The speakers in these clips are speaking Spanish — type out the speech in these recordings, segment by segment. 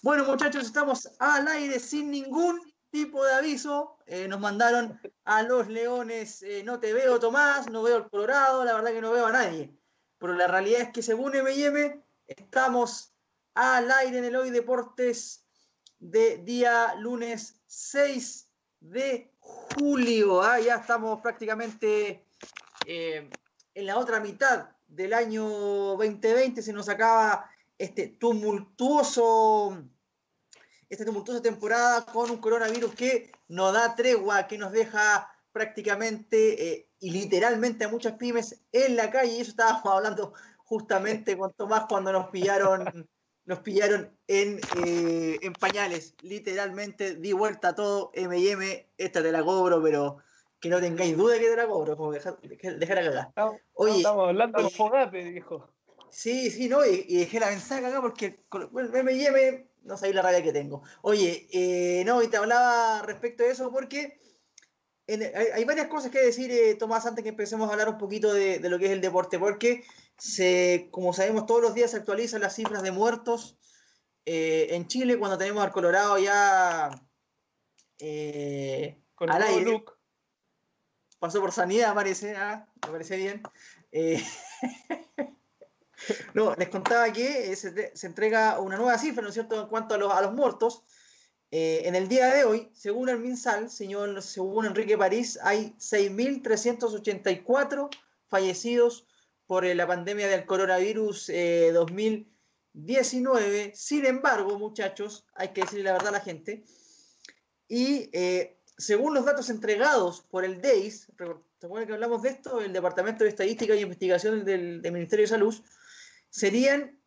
Bueno, muchachos, estamos al aire sin ningún tipo de aviso. Eh, nos mandaron a los leones, eh, no te veo Tomás, no veo el Colorado, la verdad que no veo a nadie. Pero la realidad es que según M&M estamos al aire en el Hoy Deportes de día lunes 6 de julio. Ah, ya estamos prácticamente eh, en la otra mitad del año 2020. Se nos acaba este tumultuoso, esta tumultuosa temporada con un coronavirus que nos da tregua, que nos deja prácticamente eh, y literalmente a muchas pymes en la calle. Y eso estábamos hablando justamente con Tomás cuando nos pillaron, nos pillaron en, eh, en pañales. Literalmente di vuelta a todo, M&M, esta te la cobro, pero que no tengáis duda que te la cobro, como dejar, dejar a cagar. Estamos, Oye, estamos hablando de los fogapes, dijo. Sí, sí, no, y, dejé la mensaje acá porque me lleve, no sabéis la rabia que tengo. Oye, eh, no, y te hablaba respecto de eso porque hay, varias cosas que decir, eh, Tomás, antes que empecemos a hablar un poquito de, lo que es el deporte, porque se, como sabemos, todos los días se actualizan las cifras de muertos eh, en Chile cuando tenemos al Colorado ya Con al aire. Pasó por sanidad, parece, ¿ah? me parece bien. No, les contaba que eh, se, entrega una nueva cifra, ¿no es cierto?, en cuanto a los, a los muertos. Eh, en el día de hoy, según el MinSal, señor, según Enrique París, hay 6.384 fallecidos por eh, la pandemia del coronavirus 2019. Sin embargo, muchachos, hay que decirle la verdad a la gente, y según los datos entregados por el DEIS, ¿se que hablamos de esto? El Departamento de Estadística y Investigación del Ministerio de Salud, serían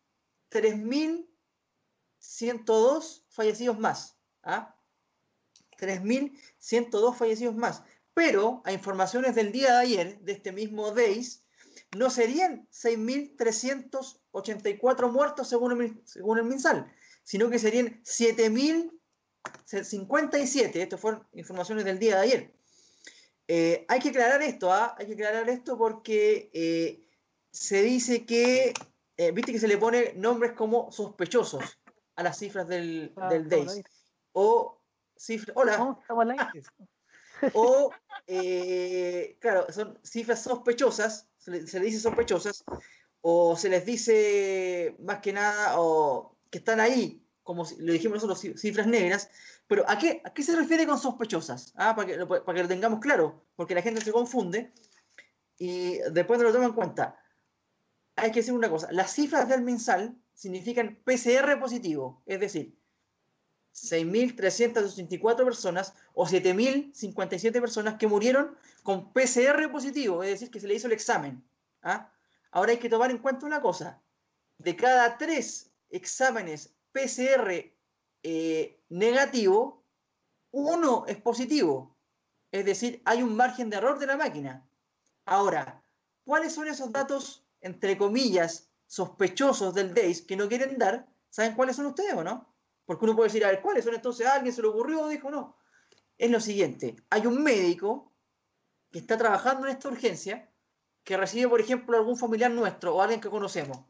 3.102 fallecidos más. ¿ah? 3.102 fallecidos más. Pero a informaciones del día de ayer, de este mismo DAYS, no serían 6.384 muertos según el, según el MinSal, sino que serían 7.057. Estas fueron informaciones del día de ayer. Eh, hay que aclarar esto, ¿ah? hay que aclarar esto porque eh, se dice que eh, viste que se le pone nombres como sospechosos a las cifras del, ah, del DAIS. O cifras. Hola. o, eh, claro, son cifras sospechosas, se le, dice sospechosas, o se les dice más que nada, o que están ahí, como lo dijimos nosotros, cifras negras. Pero ¿a qué, a qué se refiere con sospechosas? Ah, para, que, para que lo tengamos claro, porque la gente se confunde y después no lo toma en cuenta hay que decir una cosa, las cifras del mensal significan PCR positivo, es decir, 6.384 personas o 7.057 personas que murieron con PCR positivo, es decir, que se le hizo el examen. ¿ah? Ahora hay que tomar en cuenta una cosa, de cada tres exámenes PCR eh, negativo, uno es positivo, es decir, hay un margen de error de la máquina. Ahora, ¿cuáles son esos datos entre comillas, sospechosos del DAIS que no quieren dar, ¿saben cuáles son ustedes o no? Porque uno puede decir, a ver, ¿cuáles son entonces? ¿A alguien se le ocurrió? Dijo, no. Es lo siguiente, hay un médico que está trabajando en esta urgencia, que recibe, por ejemplo, algún familiar nuestro o alguien que conocemos,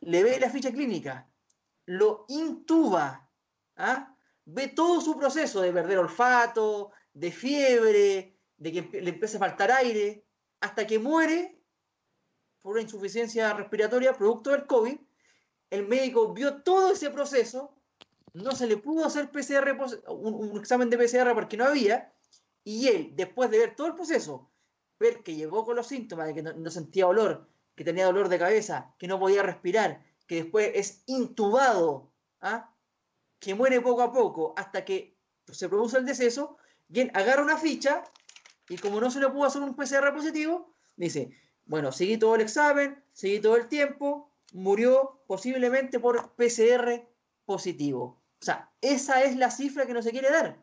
le ve la ficha clínica, lo intuba, ¿ah? ve todo su proceso de perder olfato, de fiebre, de que le empieza a faltar aire, hasta que muere por una insuficiencia respiratoria producto del COVID. El médico vio todo ese proceso, no se le pudo hacer PCR, un, examen de PCR porque no había, y él, después de ver todo el proceso, ver que llegó con los síntomas de que no, sentía olor, que tenía dolor de cabeza, que no podía respirar, que después es intubado, ¿ah? que muere poco a poco hasta que se produce el deceso, bien, agarra una ficha y como no se le pudo hacer un PCR positivo, dice, bueno, seguí todo el examen, seguí todo el tiempo, murió posiblemente por PCR positivo. O sea, esa es la cifra que no se quiere dar.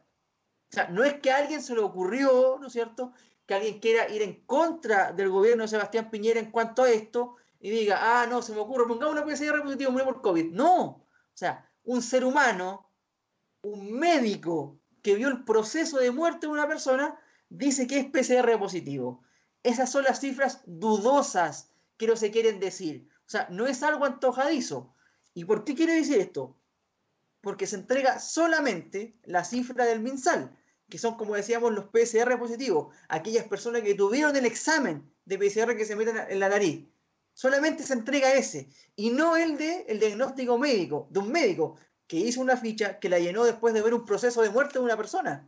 O sea, no es que a alguien se le ocurrió, ¿no es cierto?, que alguien quiera ir en contra del gobierno de Sebastián Piñera en cuanto a esto y diga, ah, no, se me ocurre, pongamos una PCR positivo, murió por COVID. No. O sea, un ser humano, un médico que vio el proceso de muerte de una persona, dice que es PCR positivo. Esas son las cifras dudosas que no se quieren decir. O sea, no es algo antojadizo. ¿Y por qué quiere decir esto? porque se entrega solamente la cifra del MinSal, que son, como decíamos, los PCR positivos, aquellas personas que tuvieron el examen de PCR que se meten en la nariz. Solamente se entrega ese, y no el de el diagnóstico médico, de un médico que hizo una ficha que la llenó después de ver un proceso de muerte de una persona.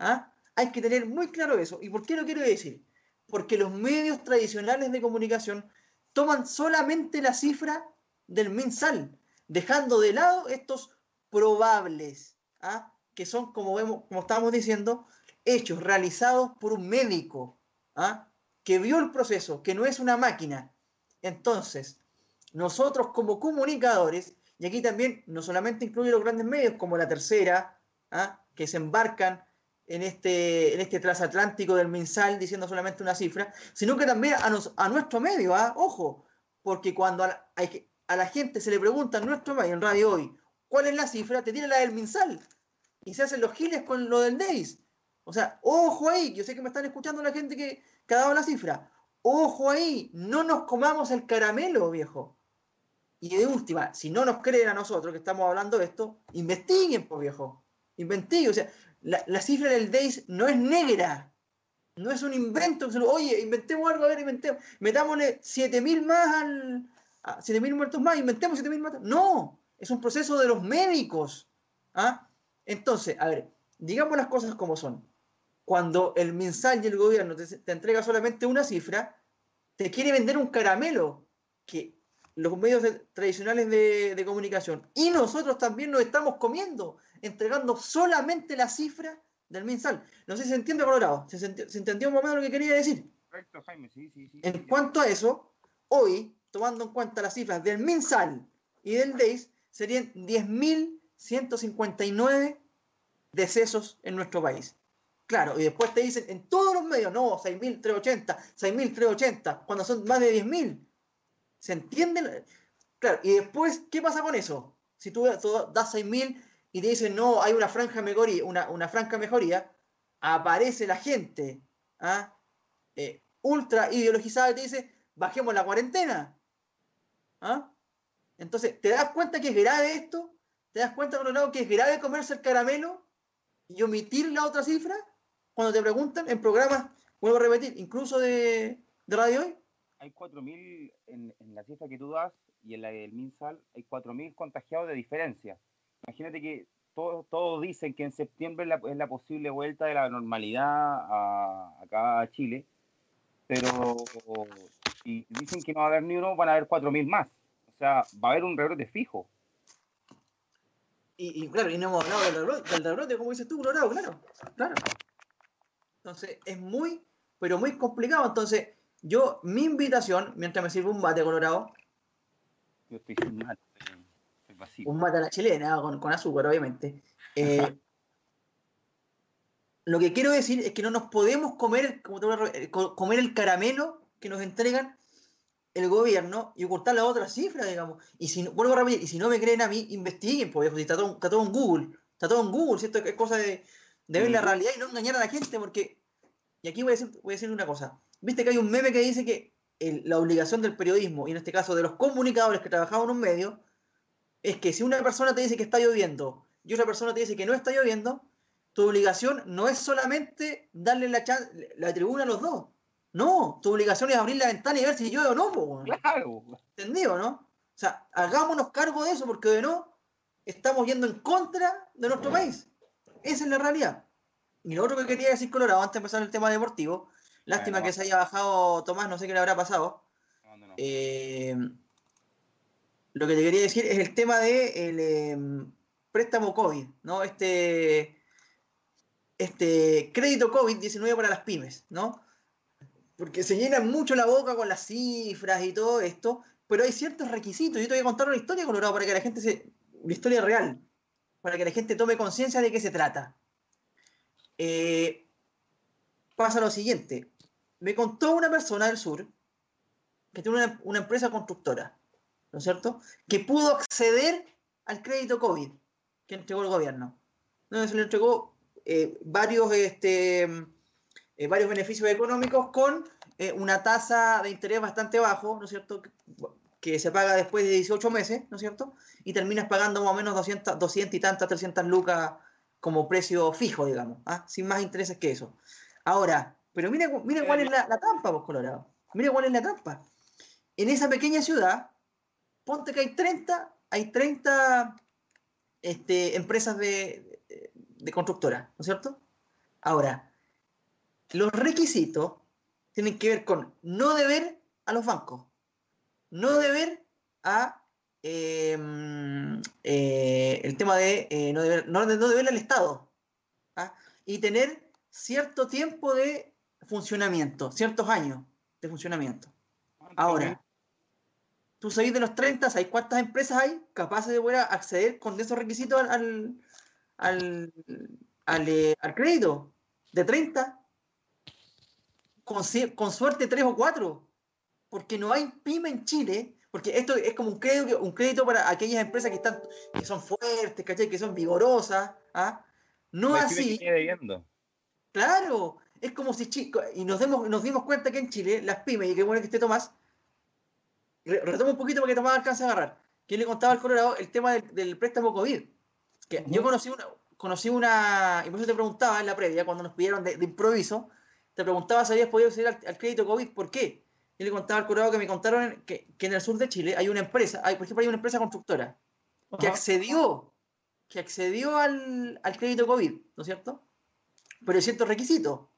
¿Ah? Hay que tener muy claro eso. ¿Y por qué lo quiero decir? Porque los medios tradicionales de comunicación toman solamente la cifra del mensal, dejando de lado estos probables, ¿ah? que son, como vemos, como estábamos diciendo, hechos realizados por un médico, ¿ah? que vio el proceso, que no es una máquina. Entonces, nosotros como comunicadores, y aquí también no solamente incluye los grandes medios como la tercera, ¿ah? que se embarcan en este, en este transatlántico del mensal diciendo solamente una cifra, sino que también a, a nuestro medio, ¿ah? ojo, porque cuando a la, a la, gente se le pregunta en nuestro medio, en radio hoy, ¿cuál es la cifra? Te tiene la del mensal y se hacen los giles con lo del DEIS. O sea, ojo ahí, yo sé que me están escuchando la gente que, que ha dado la cifra. Ojo ahí, no nos comamos el caramelo, viejo. Y de última, si no nos creen a nosotros que estamos hablando de esto, investiguen, pues viejo. Investiguen. O sea, la, cifra del DAIS no es negra. No es un invento. Oye, inventemos algo, a ver, inventemos. Metámosle 7.000 más al. 7.000 muertos más, inventemos 7.000 muertos. No, es un proceso de los médicos. ¿ah? Entonces, a ver, digamos las cosas como son. Cuando el mensal y gobierno te, te entrega solamente una cifra, te quiere vender un caramelo que los medios tradicionales de, comunicación y nosotros también nos estamos comiendo, entregando solamente la cifra del mensal. No sé si se entiende, Colorado. ¿Se, se entendió un momento lo que quería decir? Correcto, Jaime, sí, sí, sí. En cuanto a eso, hoy, tomando en cuenta las cifras del mensal y del DAIS, serían 10.159 decesos en nuestro país. Claro, y después te dicen en todos los medios, no, 6.380, 6.380, cuando son más de 10.000. ¿Se entiende? Claro, y después, ¿qué pasa con eso? Si tú, das 6.000 y te dicen, no, hay una franja mejoría, una, una mejoría, aparece la gente ¿ah? eh, ultra ideologizada y te dice, bajemos la cuarentena. ¿Ah? Entonces, ¿te das cuenta que es grave esto? ¿Te das cuenta, lado que es grave comerse el caramelo y omitir la otra cifra? Cuando te preguntan en programas, vuelvo a repetir, incluso de, de radio hoy, hay 4.000 en, en la cifra que tú das y en la del MinSal hay 4.000 contagiados de diferencia. Imagínate que todos, todos dicen que en septiembre es la, posible vuelta de la normalidad a, acá a Chile, pero si dicen que no va a haber ni uno, van a haber 4.000 más. O sea, va a haber un rebrote fijo. Y, claro, y no hemos hablado del rebrote, del rebrote como dices tú, Colorado, claro, claro. Entonces, es muy, pero muy complicado. Entonces, yo, mi invitación, mientras me sirve un mate colorado. Yo estoy sin mate, Un mate a la chilena, con, azúcar, obviamente. Eh, lo que quiero decir es que no nos podemos comer, como te comer el caramelo que nos entregan el gobierno y ocultar la otra cifra, digamos. Y si, vuelvo a repetir, y si no me creen a mí, investiguen, porque está todo, está todo en Google. Está todo en Google, ¿cierto? Es cosa de, de ver la realidad y no engañar a la gente, porque. Y aquí voy a decir, voy a decir una cosa. Viste que hay un meme que dice que la obligación del periodismo, y en este caso de los comunicadores que trabajamos en un medio, es que si una persona te dice que está lloviendo y otra persona te dice que no está lloviendo, tu obligación no es solamente darle la, la tribuna a los dos. No, tu obligación es abrir la ventana y ver si llueve o no. Claro. ¿Entendido, no? O sea, hagámonos cargo de eso, porque de no, estamos yendo en contra de nuestro país. Esa es la realidad. Y lo otro que quería decir, Colorado, antes de empezar el tema deportivo, Lástima que se haya bajado Tomás, no sé qué le habrá pasado. Eh, lo que te quería decir es el tema de el em, préstamo COVID, ¿no? Este, este crédito COVID-19 para las pymes, ¿no? Porque se llena mucho la boca con las cifras y todo esto, pero hay ciertos requisitos. Yo te voy a contar una historia, Colorado, para que la gente se. Una historia real, para que la gente tome conciencia de qué se trata. Eh, pasa lo siguiente me contó una persona del sur que tiene una, empresa constructora, ¿no es cierto? Que pudo acceder al crédito COVID que entregó el gobierno. Se le entregó eh, varios, este, eh, varios beneficios económicos con eh, una tasa de interés bastante bajo, ¿no es cierto? Que, que se paga después de 18 meses, ¿no es cierto? Y terminas pagando más o menos 200, 200 y tantas, 300 lucas como precio fijo, digamos, ¿ah? sin más intereses que eso. Ahora, pero mire, mire cuál es la, la trampa, pues, Colorado. Mire cuál es la trampa. En esa pequeña ciudad, ponte que hay 30, hay 30 este, empresas de, de constructoras, ¿no es cierto? Ahora, los requisitos tienen que ver con no deber a los bancos, no deber a em, eh, el tema de eh, no, deber, no, no, deber al Estado ¿ah? y tener cierto tiempo de funcionamiento, ciertos años de funcionamiento. Ahora, tú sabes de los 30, ¿sabes cuántas empresas hay capaces de poder acceder con esos requisitos al, al, al, eh, al crédito? De 30. Con, con, suerte 3 o 4. Porque no hay pyme en Chile. Porque esto es como un crédito, un crédito para aquellas empresas que están que son fuertes, ¿cachai? que son vigorosas. ¿ah? No así. Claro, es como si chicos, y nos, demos, nos dimos cuenta que en Chile las pymes, y qué bueno que esté Tomás, retomo un poquito para que Tomás alcance a agarrar. ¿Quién le contaba al Colorado el tema del, del préstamo COVID? Que uh -huh. yo conocí una, conocí una, y por eso te preguntaba en la previa, cuando nos pidieron de, de improviso, te preguntaba si habías podido acceder al, al, crédito COVID, ¿por qué? Yo le contaba al Colorado que me contaron que, que, en el sur de Chile hay una empresa, hay, por ejemplo, hay una empresa constructora uh -huh. que accedió, que accedió al, al crédito COVID, ¿no es cierto? Pero hay ciertos requisitos,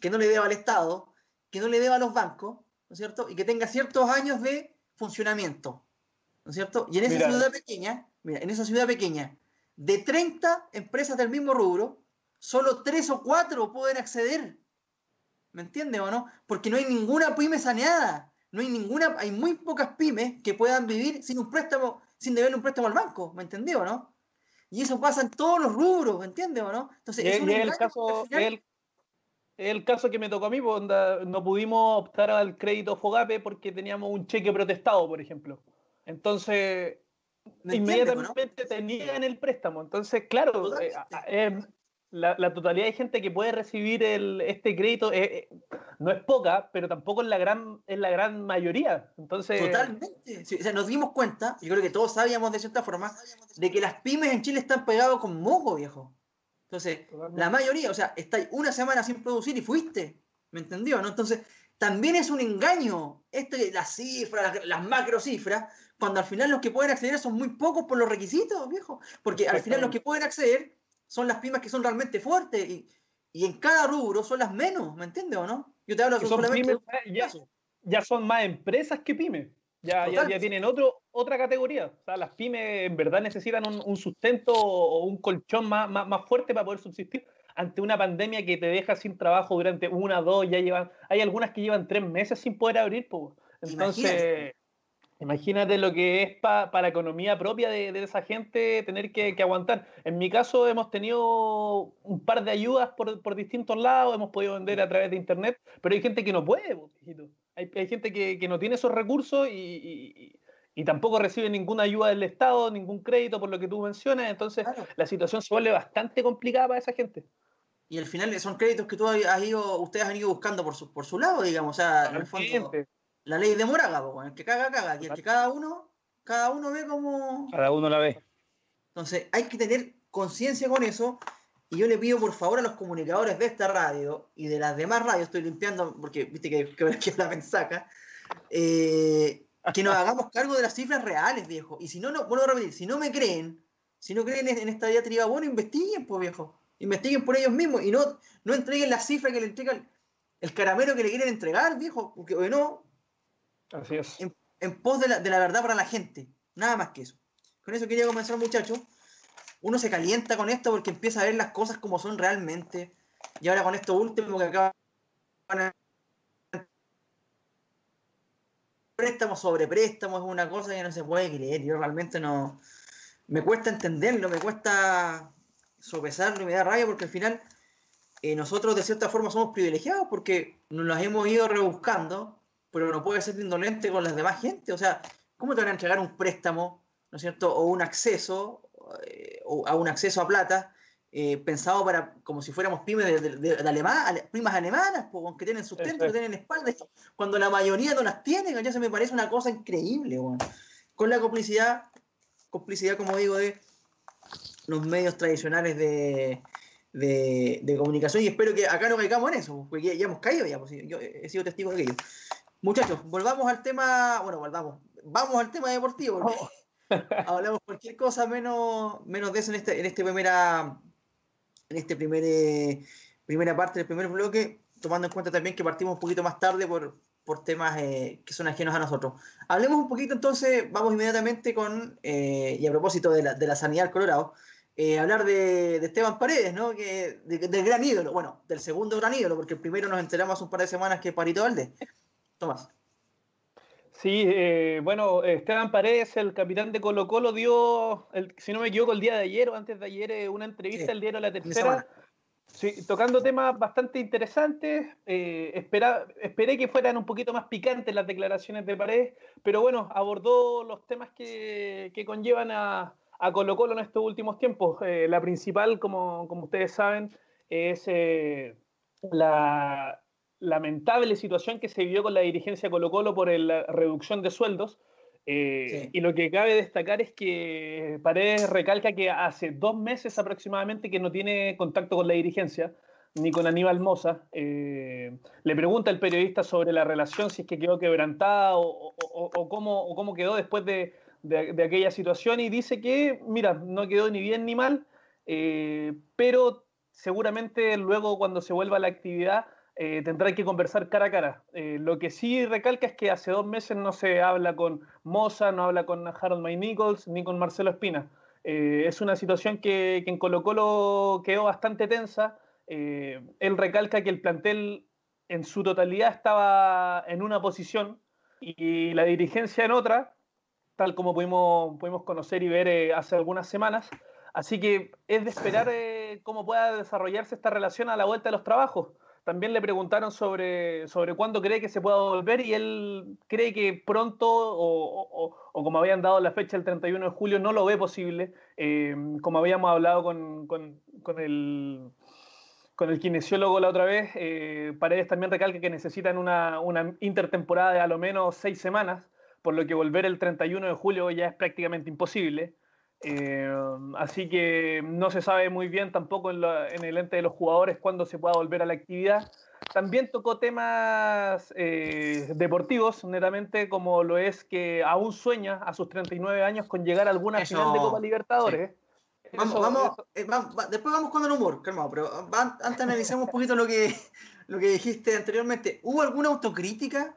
que no le deba al Estado, que no le deba a los bancos, ¿no es cierto? Y que tenga ciertos años de funcionamiento, ¿no es cierto? Y en esa mira. ciudad pequeña, mira, en esa ciudad pequeña, de 30 empresas del mismo rubro, solo 3 o 4 pueden acceder. ¿Me entiendes o no? Porque no hay ninguna pyme saneada. No hay ninguna, hay muy pocas pymes que puedan vivir sin un préstamo, sin deberle un préstamo al banco. ¿Me entendió o no? Y eso pasa en todos los rubros, ¿me entiendes o no? Entonces, y, es y el caso, el, el caso que me tocó a mí, pues, no pudimos optar al crédito Fogape porque teníamos un cheque protestado, por ejemplo. Entonces, inmediatamente ¿no? tenían el préstamo. Entonces, claro, eh, eh, la, la, totalidad de gente que puede recibir el, este crédito eh, no es poca, pero tampoco es la gran, es la gran mayoría. Entonces, Totalmente. Sí, o sea, nos dimos cuenta, yo creo que todos sabíamos de cierta forma, de que las pymes en Chile están pegados con moco, viejo. Entonces, Totalmente. la mayoría, o sea, estáis una semana sin producir y fuiste. ¿Me entendió? ¿no? Entonces, también es un engaño. Este, las cifras, las, las macro cifras, cuando al final los que pueden acceder son muy pocos por los requisitos, viejo. Porque al final los que pueden acceder son las pymes que son realmente fuertes y, y en cada rubro son las menos, ¿me entiendes o no? Yo te hablo son pymes, ya, ya, son más empresas que pymes. Ya, ya, ya, tienen otro, otra categoría. O sea, las pymes en verdad necesitan un, un sustento o un colchón más, más, más, fuerte para poder subsistir ante una pandemia que te deja sin trabajo durante una, dos, ya llevan, hay algunas que llevan tres meses sin poder abrir. Pues. Entonces, Imagínate. Imagínate lo que es pa, para economía propia de, de esa gente tener que, que, aguantar. En mi caso hemos tenido un par de ayudas por, por, distintos lados, hemos podido vender a través de internet, pero hay gente que no puede, hay, hay, gente que, que, no tiene esos recursos y, y, y, tampoco recibe ninguna ayuda del Estado, ningún crédito por lo que tú mencionas, entonces claro. la situación se vuelve bastante complicada para esa gente. Y al final son créditos que tú has ido, ustedes han ido buscando por su, por su lado, digamos, o sea, en el fondo la ley de Moraga, el que caga, caga, y el que cada uno, cada uno ve como. Cada uno la ve. Entonces, hay que tener conciencia con eso. Y yo le pido por favor a los comunicadores de esta radio y de las demás radios, estoy limpiando porque viste que, que, que la mensaca, eh, que nos hagamos cargo de las cifras reales, viejo. Y si no, no, vuelvo a repetir, si no me creen, si no creen en esta diatriba, bueno, investiguen, pues viejo. Investiguen por ellos mismos y no, no entreguen la cifra que le entregan el caramelo que le quieren entregar, viejo. Porque o no, Así es. En, en pos de la, de la, verdad para la gente. Nada más que eso. Con eso quería comenzar, muchachos. Uno se calienta con esto porque empieza a ver las cosas como son realmente. Y ahora con esto último que acaba préstamos sobre préstamos es una cosa que no se puede creer. Yo realmente no. Me cuesta entenderlo, me cuesta sopesarlo y me da rabia porque al final eh, nosotros de cierta forma somos privilegiados porque nos las hemos ido rebuscando pero no puede ser indolente con las demás gente. O sea, ¿cómo te van a entregar un préstamo, ¿no es cierto? O un acceso, eh, a un acceso a plata, eh, pensado para como si fuéramos pymes de, de, primas alemanas, pues, que tienen sustento, que tienen espalda, cuando la mayoría no las tienen, ya se me parece una cosa increíble, con la complicidad, complicidad, como digo, de los medios tradicionales de, de, comunicación y espero que acá no caigamos en eso, porque ya, hemos caído ya, pues, yo he sido testigo de aquello. Muchachos, volvamos al tema, bueno, volvamos, vamos al tema deportivo, oh. Hablamos cualquier cosa menos, menos de eso en este, en este primera, en este primer, eh, primera parte del primer bloque, tomando en cuenta también que partimos un poquito más tarde por, por temas eh, que son ajenos a nosotros. Hablemos un poquito entonces, vamos inmediatamente con, eh, y a propósito de la, de la sanidad del Colorado, eh, hablar de, Esteban Paredes, ¿no? Que, del gran ídolo, bueno, del segundo gran ídolo, porque el primero nos enteramos un par de semanas que es Parito Valde. Tomás. Sí, eh, bueno, Esteban Paredes, el capitán de Colo Colo, dio, el, si no me equivoco, el día de ayer o antes de ayer, eh, una entrevista al diario La Tercera, sí, tocando temas bastante interesantes. esperé que fueran un poquito más picantes las declaraciones de Paredes, pero bueno, abordó los temas que conllevan a, a Colo Colo en estos últimos tiempos. Eh, la principal, como, ustedes saben, es eh, la lamentable situación que se vivió con la dirigencia Colo Colo por la reducción de sueldos. Eh, y lo que cabe destacar es que Paredes recalca que hace dos meses aproximadamente que no tiene contacto con la dirigencia, ni con Aníbal Moza. le pregunta el periodista sobre la relación, si es que quedó quebrantada o, cómo, o cómo quedó después de, de, aquella situación y dice que, mira, no quedó ni bien ni mal, eh, pero seguramente luego cuando se vuelva a la actividad eh, tendrá que conversar cara a cara. Eh, lo que sí recalca es que hace dos meses no se habla con Moza, no habla con Harold May Nichols ni con Marcelo Espina. es una situación que, que, en Colo Colo quedó bastante tensa. él recalca que el plantel en su totalidad estaba en una posición y la dirigencia en otra, tal como pudimos, pudimos conocer y ver eh, hace algunas semanas. Así que es de esperar eh, cómo pueda desarrollarse esta relación a la vuelta de los trabajos. También le preguntaron sobre, sobre cuándo cree que se pueda volver y él cree que pronto o, como habían dado la fecha el 31 de julio no lo ve posible. Eh, como habíamos hablado con, con, el, con el kinesiólogo la otra vez, Paredes también recalca que necesitan una, una intertemporada de a lo menos seis semanas por lo que volver el 31 de julio ya es prácticamente imposible. Eh, así que no se sabe muy bien tampoco en, el ente de los jugadores cuándo se pueda volver a la actividad. También tocó temas eh, deportivos, netamente, como lo es que aún sueña a sus 39 años con llegar a alguna final de Copa Libertadores. Vamos, vamos, eh, después vamos con el humor, calmado, pero antes analicemos un poquito lo que, lo que dijiste anteriormente. ¿Hubo alguna autocrítica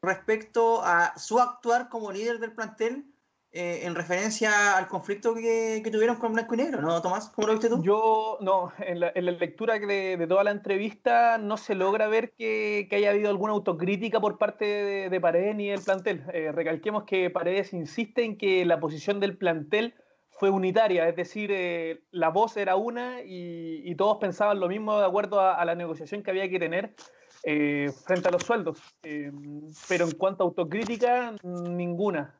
respecto a su actuar como líder del plantel eh, en referencia al conflicto que, tuvieron con Blanco y Negro, ¿no, Tomás? ¿Cómo lo viste tú? Yo, no, en la, lectura de, toda la entrevista no se logra ver que, haya habido alguna autocrítica por parte de, Paredes ni del plantel. Eh, recalquemos que Paredes insiste en que la posición del plantel fue unitaria, es decir, eh, la voz era una y, todos pensaban lo mismo de acuerdo a, la negociación que había que tener frente a los sueldos. Pero en cuanto a autocrítica, ninguna.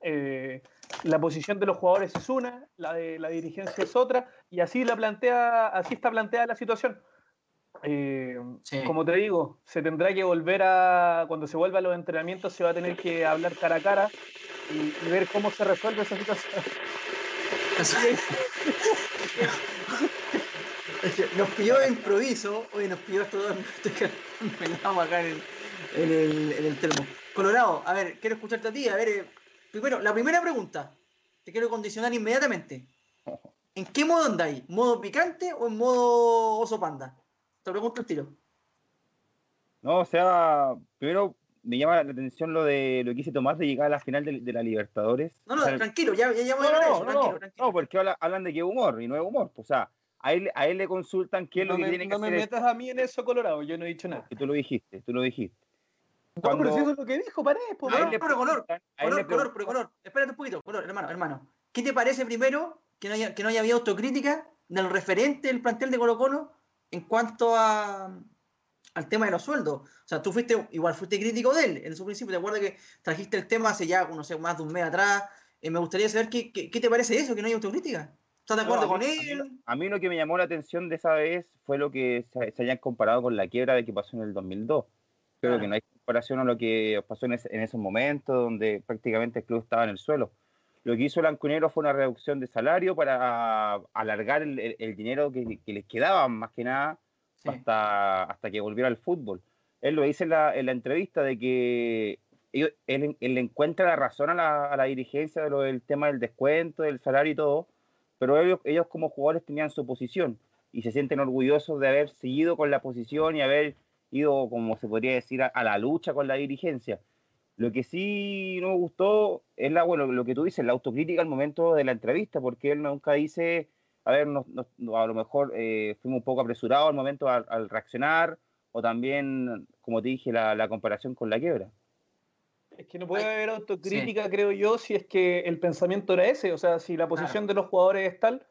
Eh, la posición de los jugadores es una, la de la dirigencia es otra, y así la plantea, así está planteada la situación. Como te digo, se tendrá que volver a, cuando se vuelva a los entrenamientos, se va a tener que hablar cara a cara y, ver cómo se resuelve esa situación. nos pilló de improviso, hoy nos pilló esto vamos acá en el, en, el, termo. Colorado, a ver, quiero escucharte a ti. A ver, eh, primero, la primera pregunta, te quiero condicionar inmediatamente. ¿En qué modo andáis? ¿Modo picante o en modo oso panda? Te pregunto el tiro. No, o sea, primero me llama la atención lo de lo que hice Tomás de llegar a la final de, la Libertadores. No, no, tranquilo, ya, ya, ya no, no, no, no, porque hablan de que humor y no es humor. O sea, a él, a él le consultan qué es lo que tiene que hacer. No me metas a mí en eso, Colorado, yo no he dicho nada. Tú lo dijiste, tú lo dijiste. No, pero si eso es lo que dijo, paré. No, pero color, color, color, pero color. Espérate un poquito, color, hermano, hermano. ¿Qué te parece primero que no haya, que no haya habido autocrítica del referente del plantel de Colo Colo en cuanto a, al tema de los sueldos? O sea, tú fuiste, igual fuiste crítico de él en su principio. ¿Te acuerdas que trajiste el tema hace ya, no sé, más de un mes atrás? Eh, me gustaría saber qué, qué, qué te parece eso, que no haya autocrítica. ¿Estás de acuerdo No, con él? A mí, a mí lo que me llamó la atención de esa vez fue lo que se, se hayan comparado con la quiebra de que pasó en el 2002. Creo Claro. que no hay comparación a lo que pasó en, ese- en esos momentos donde prácticamente el club estaba en el suelo. Lo que hizo Blanco fue una reducción de salario para alargar el, el- el dinero que, que les quedaba, más que nada, Sí. hasta, hasta que volviera al fútbol. Él lo dice en la, en la entrevista de que ellos- él, él le encuentra la razón a la, a la dirigencia de lo del tema del descuento, del salario y todo, pero ellos, ellos como jugadores tenían su posición y se sienten orgullosos de haber seguido con la posición y haber ido, como se podría decir, a, a la lucha con la dirigencia. Lo que sí no me gustó es la, bueno, lo que tú dices, la autocrítica al momento de la entrevista, porque él nunca dice, a ver, nos- nos- a lo mejor eh, fuimos un poco apresurados al momento al, al reaccionar, o también, como te dije, la, la comparación con la quiebra. Es que no puede Ay, haber autocrítica, creo yo, si es que el pensamiento era ese. O sea, si la posición de los jugadores es tal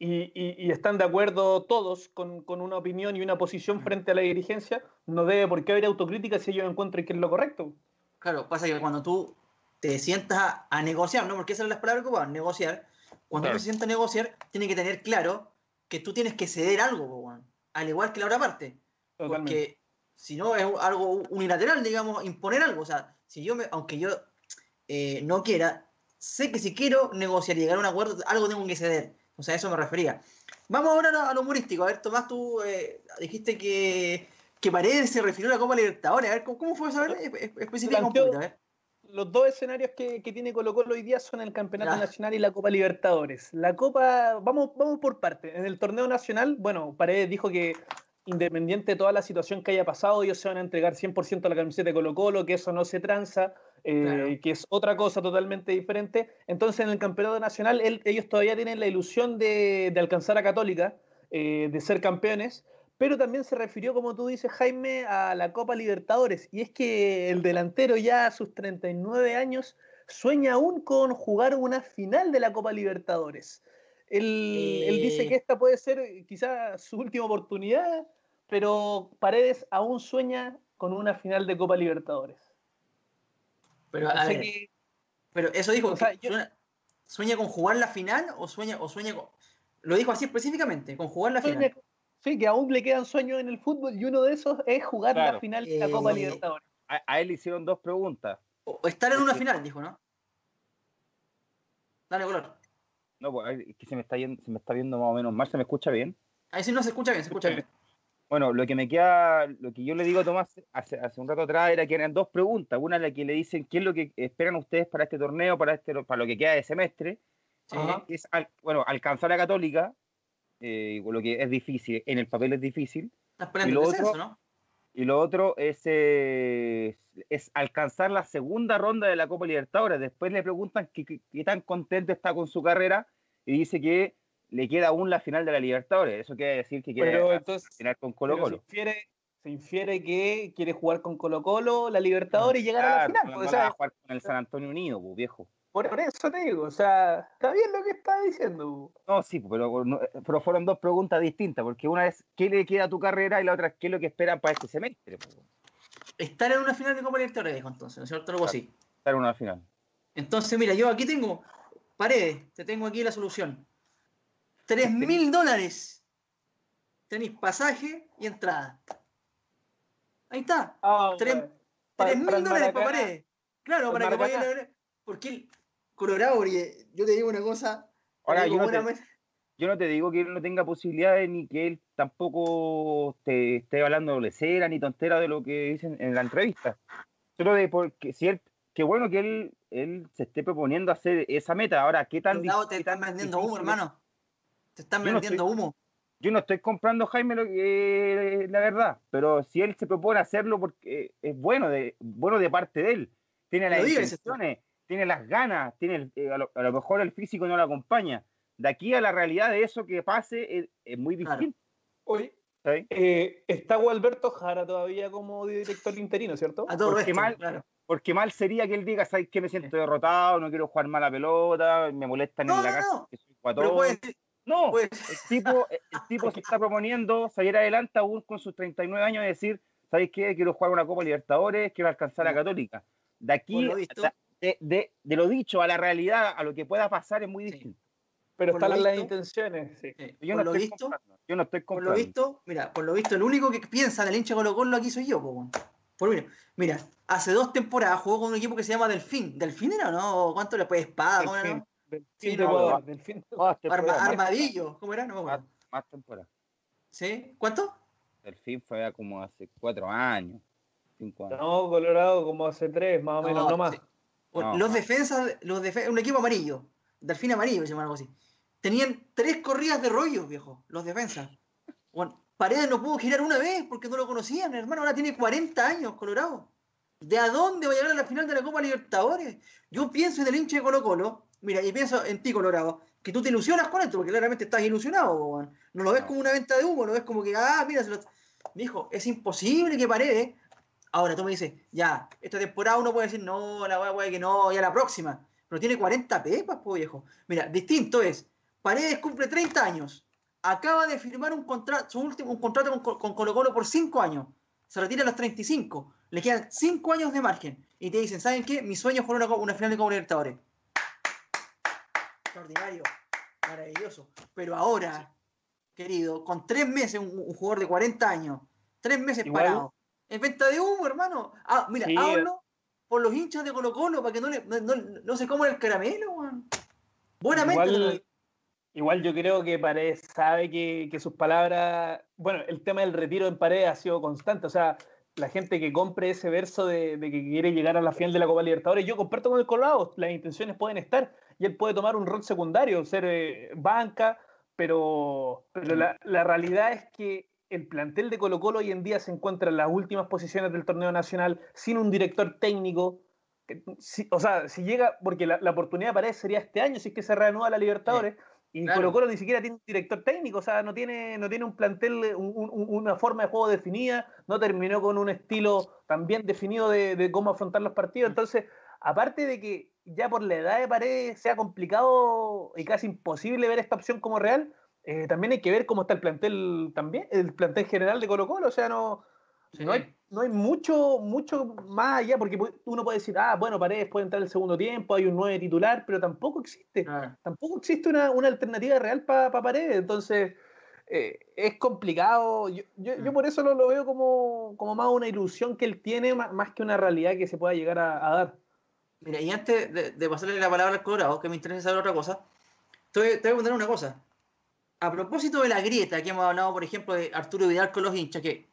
y, y- y están de acuerdo todos con, con una opinión y una posición Mm. frente a la dirigencia, no debe por qué haber autocrítica si ellos encuentran que es lo correcto. Claro, pasa que cuando tú te sientas a, a negociar, ¿no? Porque esas son las palabras que ocupaban, negociar. Cuando Claro. uno se sienta a negociar, tiene que tener claro que tú tienes que ceder algo, al igual que la otra parte. Totalmente. Porque si no es algo unilateral, digamos, imponer algo. O sea, si yo, me, aunque yo eh, no quiera, sé que si quiero negociar y llegar a un acuerdo, algo tengo que ceder. O sea, a eso me refería. Vamos ahora a lo, humorístico. A ver, Tomás, tú eh, dijiste que, que Paredes se refirió a la Copa Libertadores. A ver, ¿cómo, cómo fue eso? A ver, es- es- especifica un Planteó- poquito, a ver. Los dos escenarios que, que tiene Colo Colo hoy día son el Campeonato. Nacional y la Copa Libertadores. La Copa, vamos, vamos por parte. En el torneo nacional, bueno, Paredes dijo que independiente de toda la situación que haya pasado, ellos se van a entregar 100% a la camiseta de Colo Colo, que eso no se tranza, eh, Claro. que es otra cosa totalmente diferente. Entonces, en el Campeonato Nacional, él- ellos todavía tienen la ilusión de, de alcanzar a Católica, eh, de ser campeones, pero también se refirió, como tú dices, Jaime, a la Copa Libertadores. Y es que el delantero ya a sus 39 años sueña aún con jugar una final de la Copa Libertadores. Él, él dice Eh. que esta puede ser quizás su última oportunidad, pero Paredes aún sueña con una final de Copa Libertadores. Pero, O a sea ver, que- pero eso dijo, o sea, que yo- suena- ¿sueña con jugar la final o sueña, o sueña con... Lo dijo así específicamente, con jugar la sueña- final. sí, que aún le quedan sueños en el fútbol y uno de esos es jugar la final de la Copa Eh, Libertadores. A, a él le hicieron dos preguntas. O estar en una final, dijo, ¿no? Dale, color. No, pues, es que se me está yendo, se me está viendo más o menos mal, ¿se me escucha bien? Ahí sí no se escucha bien, se escucha bien. Bueno, lo que me queda, lo que yo le digo a Tomás hace, hace un rato atrás era que eran dos preguntas. Una en la que le dicen qué es lo que esperan ustedes para este torneo, para este, para lo que queda de semestre. Sí. Es al- bueno, alcanzar a Católica, eh, lo que es difícil, en el papel es difícil. Estás Y lo otro- ¿no? Y lo otro es, eh, es alcanzar la segunda ronda de la Copa Libertadores. Después le preguntan qué, qué- qué tan contento está con su carrera y dice que le queda aún la final de la Libertadores. Eso quiere decir que quiere Pero entonces, final con Colo Colo. Se, infiere, se infiere que quiere jugar con Colo Colo, la Libertadores y llegar a la final. no pues, o va a sea, jugar con el San Antonio Unido, pues, viejo. por, eso te digo, o sea, está bien lo que está diciendo. No, sí, pero, no- pero fueron dos preguntas distintas, porque una es qué le queda a tu carrera y la otra es qué es lo que esperan para este semestre. pues, Estar en una final de Copa Libertadores, dijo entonces, ¿no es cierto? Algo Claro. así. estar en una final. Entonces, mira, yo aquí tengo, paredes, te tengo aquí la solución. Tres mil dólares. Tenéis pasaje y entrada. Ahí está. Ah. Pa- Tres para mil el dólares para paredes. Claro, Para que vaya Maracaná. a Porque Colorado, porque yo te digo una cosa. Ahora, yo no, te, buenamente- yo no te digo que él no tenga posibilidades ni que él tampoco te esté hablando de lecera ni tontera de lo que dicen en la entrevista. Solo de porque si él, qué bueno que él, él se esté proponiendo hacer esa meta. Ahora, ¿qué tan Colorado te están vendiendo humo, hermano. Te están Yo no vendiendo humo. Yo no estoy comprando, Jaime, lo que, la verdad, pero si él se propone hacerlo porque es bueno de, bueno de parte de él, tiene las intenciones, tiene las ganas, tiene el- eh, a, lo, a lo mejor el físico no lo acompaña. De aquí a la realidad de eso que pase es, es muy Claro. distinto. Oye, ¿sabes? eh, está Gualberto Jara todavía como director interino, ¿cierto? A todo Porque esto, mal- claro. Porque mal sería que él diga, ¿sabes qué? Me siento derrotado, no quiero jugar mala pelota, me molestan No, en la no, casa no. que soy Pero guatón". puede, No, puede- el tipo, el tipo se está proponiendo salir adelante aún con sus 39 años y decir, ¿sabes qué? Quiero jugar una Copa Libertadores, quiero alcanzar a Ya. Católica. De aquí, Por lo visto. de, de- de lo dicho a la realidad, a lo que pueda pasar, es muy Sí. distinto. pero por están las intenciones. Sí. eh, Yo no lo estoy visto, comprando. Yo no estoy por lo comprando. visto, mira, por lo visto, el único que piensa del hincha Colo Colo aquí soy yo, po. Por mira, mira, hace dos temporadas jugó con un equipo que se llama Delfín. ¿Delfín era o no? ¿Cuánto le puede espada? ¿Cómo era, Del no? Fin, del Sí, fin de Ecuador, va. del fin de- Arma- armadillo, ¿cómo era? No me más, acuerdo. más temporada. ¿Sí? ¿Cuánto? El fin fue como hace cuatro años, cinco años. No, Colorado como hace tres, más o menos, no, más. sí. Bueno, No, los defensas, los defe- un equipo amarillo, Delfín amarillo, se llama algo así. Tenían tres corridas de rollo, viejo, los defensas. Bueno, Paredes no pudo girar una vez porque no lo conocían, hermano. Ahora tiene 40 años, Colorado. ¿De a dónde va a llegar a la final de la Copa Libertadores? Yo pienso en el hincha de Colo Colo, mira, y pienso en ti, Colorado, que tú te ilusionas con esto, porque claramente estás ilusionado, weón. No lo ves No. como una venta de humo, lo ves como que, ah, mira, se lo... Dijo, es imposible que Paredes Ahora tú me dices, ya, esta temporada uno puede decir, no, la weá puede que no, ya la próxima. Pero tiene 40 pepas, po viejo. Mira, distinto es, Paredes cumple 30 años, acaba de firmar un contrato, su último un contrato con, con Colo Colo por 5 años. Se retira a los 35. Le quedan 5 años de margen. Y te dicen, ¿saben qué? Mi sueño jugar una, una final de Copa Libertadores. Extraordinario. Maravilloso. Pero ahora, querido, con 3 meses, un, un jugador de 40 años, 3 meses Igual- parado. Es venta de humo, hermano. Ah, mira, Sí. hablo por los hinchas de Colo Colo para que no, le, no, no- no se coman el caramelo. Buenamente. Igual, yo creo que Paredes sabe que, que sus palabras, bueno, el tema del retiro en Paredes ha sido constante, o sea, la gente que compre ese verso de, de que quiere llegar a la final de la Copa Libertadores, yo comparto con el Colorado, las intenciones pueden estar y él puede tomar un rol secundario, ser eh, banca, pero, pero la, la realidad es que el plantel de Colo Colo hoy en día se encuentra en las últimas posiciones del torneo nacional sin un director técnico. que- si- o sea, si llega, porque la, la oportunidad de Paredes sería este año, si es que se reanuda la Libertadores, y claro. Colo Colo ni siquiera tiene un director técnico, o sea, no tiene, no tiene un plantel, un- un- una forma de juego definida, no terminó con un estilo también definido de, de cómo afrontar los partidos. Entonces, aparte de que ya por la edad de Paredes sea complicado y casi imposible ver esta opción como real, eh, también hay que ver cómo está el plantel también, el plantel general de Colo Colo, o sea, no, Sí. no hay, no hay mucho, mucho más allá, porque uno puede decir, ah, bueno, Paredes puede entrar el segundo tiempo, hay un 9 titular, pero tampoco existe, tampoco existe una, una alternativa real para Paredes, entonces eh, es complicado, yo, yo, yo Mm. por eso lo, lo veo como, como más una ilusión que él tiene, más, más que una realidad que se pueda llegar a, a dar. Mira, y antes de, pasarle la palabra al Colorado, que me interesa saber otra cosa, te voy, a contar una cosa. A propósito de la grieta que hemos hablado, por ejemplo, de Arturo Vidal con los hinchas, que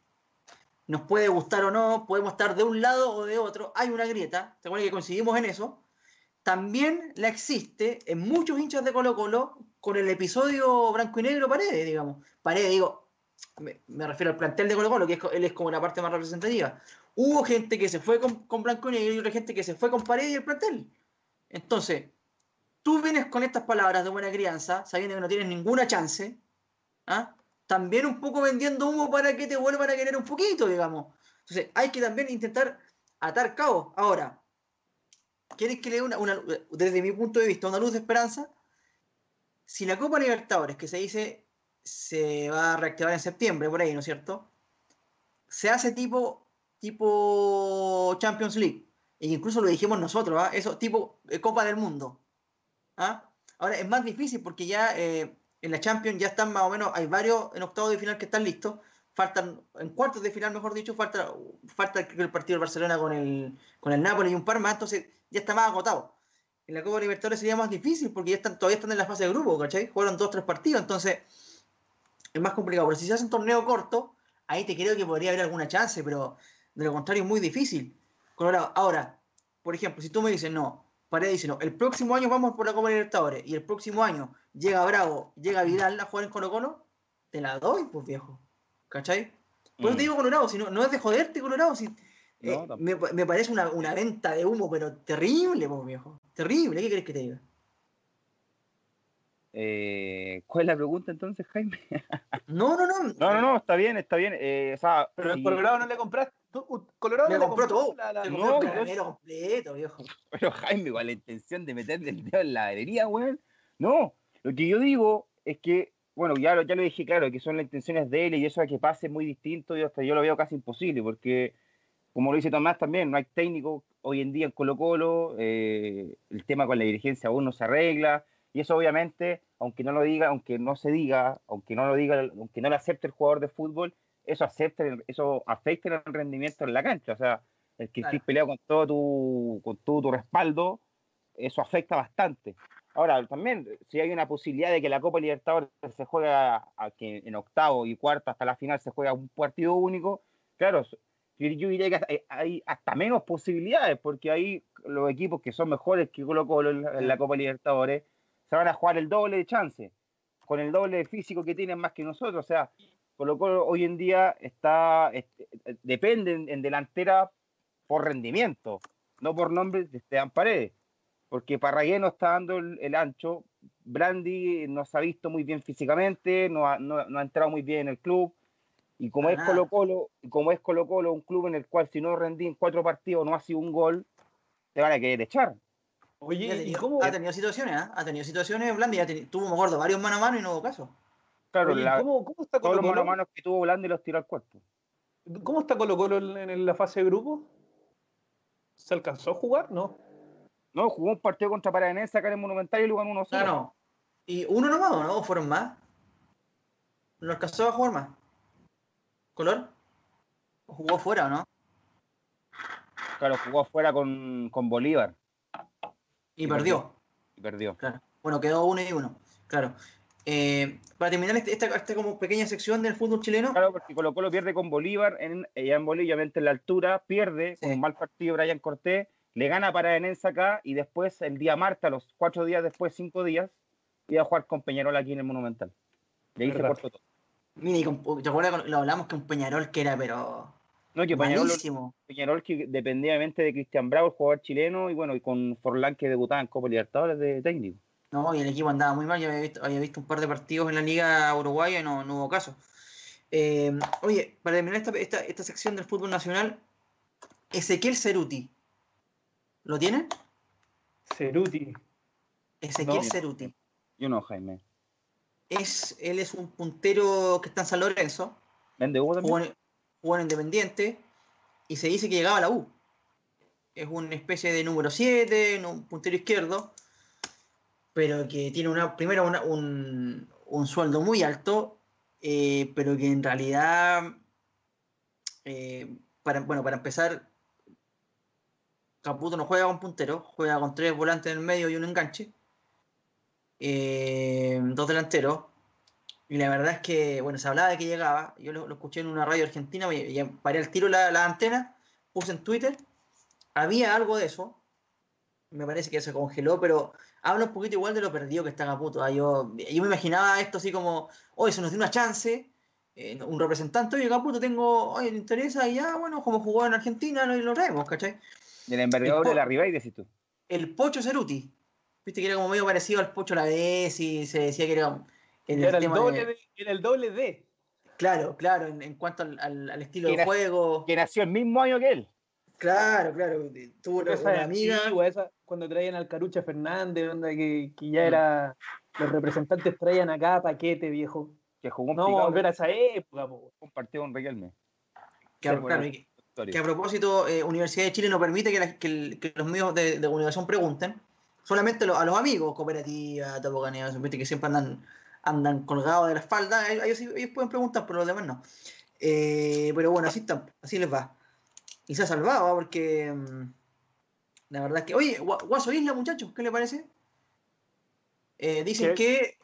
nos puede gustar o no, podemos estar de un lado o de otro, hay una grieta, ¿te acuerdas que coincidimos en eso? También la existe en muchos hinchas de Colo Colo con el episodio blanco y negro Paredes, digamos. Paredes, digo, me, refiero al plantel de Colo Colo, que es, él es como la parte más representativa. Hubo gente que se fue con, con blanco y negro y otra gente que se fue con Paredes y el plantel. Entonces, tú vienes con estas palabras de buena crianza, sabiendo que no tienes ninguna chance, ¿ah? también un poco vendiendo humo para que te vuelvan a querer un poquito, digamos. Entonces, hay que también intentar atar cabos. Ahora, ¿quieres que le dé una, una- desde mi punto de vista, una luz de esperanza? Si la Copa Libertadores, que se dice se va a reactivar en septiembre, por ahí, ¿no es cierto? Se hace tipo, tipo Champions League. E incluso lo dijimos nosotros, ¿ah? Eso, tipo eh, Copa del Mundo. ¿ah? Ahora es más difícil porque ya eh, en la Champions ya están más o menos, hay varios en octavos de final que están listos. Faltan, en cuartos de final, mejor dicho, falta, falta el partido del Barcelona con el, con el Napoli y un par más, entonces ya está más agotado. En la Copa Libertadores sería más difícil porque ya están, todavía están en la fase de grupo, ¿cachai? Jugaron dos, tres partidos, entonces es más complicado. Pero si se hace un torneo corto, ahí te creo que podría haber alguna chance, pero de lo contrario es muy difícil. Colorado. Ahora, por ejemplo, si tú me dices, no, Paredes dice, no, el próximo año vamos por la Copa Libertadores y el próximo año llega Bravo, llega Vidal a jugar en Colo Colo, te la doy, pues viejo. ¿Cachai? Por eso Mm. te digo Colorado, si no, no es de joderte, Colorado, si, eh, No, me, me parece una, una venta de humo, pero terrible, pues viejo. Terrible, ¿qué querés que te diga? Eh, ¿Cuál es la pregunta entonces, Jaime? No, no, no. No, no, no, está bien, está bien. eh, o sea, Pero si- Colorado no le compraste, uh, Colorado Me no le compró compró todo. la- la- Me No, el pero caramelo completo, viejo. Pero Jaime, igual la intención de meterle el dedo en la galería, weón. No, lo que yo digo es que, bueno, ya lo, ya lo dije claro, que son las intenciones de él y eso de que pase es muy distinto y hasta yo lo veo casi imposible, porque, como lo dice Tomás también, no hay técnico hoy en día en Colo Colo, eh, el tema con la dirigencia aún no se arregla, Y eso obviamente, aunque no lo diga, aunque no se diga, aunque no lo diga, aunque no lo acepte el jugador de fútbol, eso, acepta, eso afecta el rendimiento en la cancha. O sea, el que estés peleado con todo tu, con todo tu respaldo, eso afecta bastante. Ahora, también, si hay una posibilidad de que la Copa Libertadores se juega a, que en octavo y cuarto hasta la final se juega un partido único, claro, yo diría que hay hasta menos posibilidades, porque ahí los equipos que son mejores que Colo Colo en la Copa Libertadores se van a jugar el doble de chance, con el doble de físico que tienen más que nosotros. O sea, Colo Colo hoy en día está, depende en, delantera por rendimiento, no por nombre de Esteban Paredes, porque Parragué no está dando el, ancho, Brandy no se ha visto muy bien físicamente, no ha, no ha entrado muy bien en el club, y como es Colo Colo, como es Colo Colo, un club en el cual si no rendí en cuatro partidos no ha sido un gol, te van a querer echar. Oye, ¿y cómo? Ha tenido situaciones, ¿eh? Ha tenido situaciones, Blandi, ya tuvo, me acuerdo, varios mano a mano y no hubo caso. Claro, ¿cómo, ¿cómo, está Colo todos los mano a mano que tuvo Blandi los tiró al cuerpo. ¿Cómo está Colo Colo en, la fase de grupo? ¿Se alcanzó a jugar? No. No, jugó un partido contra Paranense acá en el Monumental y luego en uno solo. no. ¿Y uno nomás o no? ¿Fueron más? ¿No alcanzó a jugar más? color? ¿Jugó fuera o no? Claro, jugó fuera con, Bolívar. Y, perdió. Y perdió. Claro. Bueno, quedó uno y uno. Claro. Eh, para terminar este, esta, como pequeña sección del fútbol chileno. Claro, porque Colo Colo pierde con Bolívar, en, ya en Bolivia, en la altura, pierde con un mal partido Brian Cortés, le gana para Enensa acá y después el día martes, los cuatro días después, cinco días, iba a jugar con Peñarol aquí en el Monumental. Y ahí se cortó todo. Mira, ¿te acuerdas lo hablamos que un Peñarol que era, pero. No, que Peñarol, Peñarol que dependiamente de Cristian Bravo, el jugador chileno, y bueno, y con Forlán que debutaba en Copa Libertadores de técnico. No, y el equipo andaba muy mal. Yo había visto, había visto un par de partidos en la Liga Uruguaya y no, no hubo caso. Eh, oye, para terminar esta, esta, esta, sección del fútbol nacional, Ezequiel Ceruti. ¿Lo tienen? Ceruti. Ezequiel Ceruti. Yo no, Jaime es, él es un puntero que está en San Lorenzo. ¿Vende Hugo también? Jugó en Independiente y se dice que llegaba a la U. Es una especie de número 7, un puntero izquierdo, pero que tiene una, primero un, sueldo muy alto, eh, pero que en realidad, eh, para, bueno, para empezar, Caputo no juega con puntero, juega con tres volantes en el medio y un enganche. Eh, dos delanteros. Y la verdad es que, bueno, se hablaba de que llegaba. Yo lo, escuché en una radio argentina, y paré al tiro la, la, antena, puse en Twitter. Había algo de eso. Me parece que se congeló, pero habla un poquito igual de lo perdido que está Caputo. ¿ah? Yo, yo me imaginaba esto así como, hoy se nos dio una chance. Eh, un representante, oye, Caputo, tengo, oye, le interesa, y ya, bueno, como jugó en Argentina, lo, lo traemos, ¿cachai? Del envergador de la Ribey, decís tú. El Pocho Ceruti. Viste que era como medio parecido al Pocho la vez y se decía que era. En era, el doble de... era el doble D. Claro, claro, en, cuanto al, estilo de juego. Que nació el mismo año que él. Claro, claro. Tuvo una, amiga. cuando traían al Carucha Fernández, que, que, ya era. Los representantes traían acá paquete, viejo. Que jugó un No, volver a esa época, po. Un partido con Riquelme. Que, a propósito, eh, Universidad de Chile no permite que, que, los medios de, de comunicación pregunten solamente a los amigos, cooperativa, topoganeo, que siempre andan, andan colgados de la espalda, ellos, ellos pueden preguntar, pero los demás no. Eh, pero bueno, así, está, así les va. Y se ha salvado, ¿ah? porque mm, la verdad es que. Oye, Guaso Isla, muchachos, ¿qué le parece? Eh, dicen que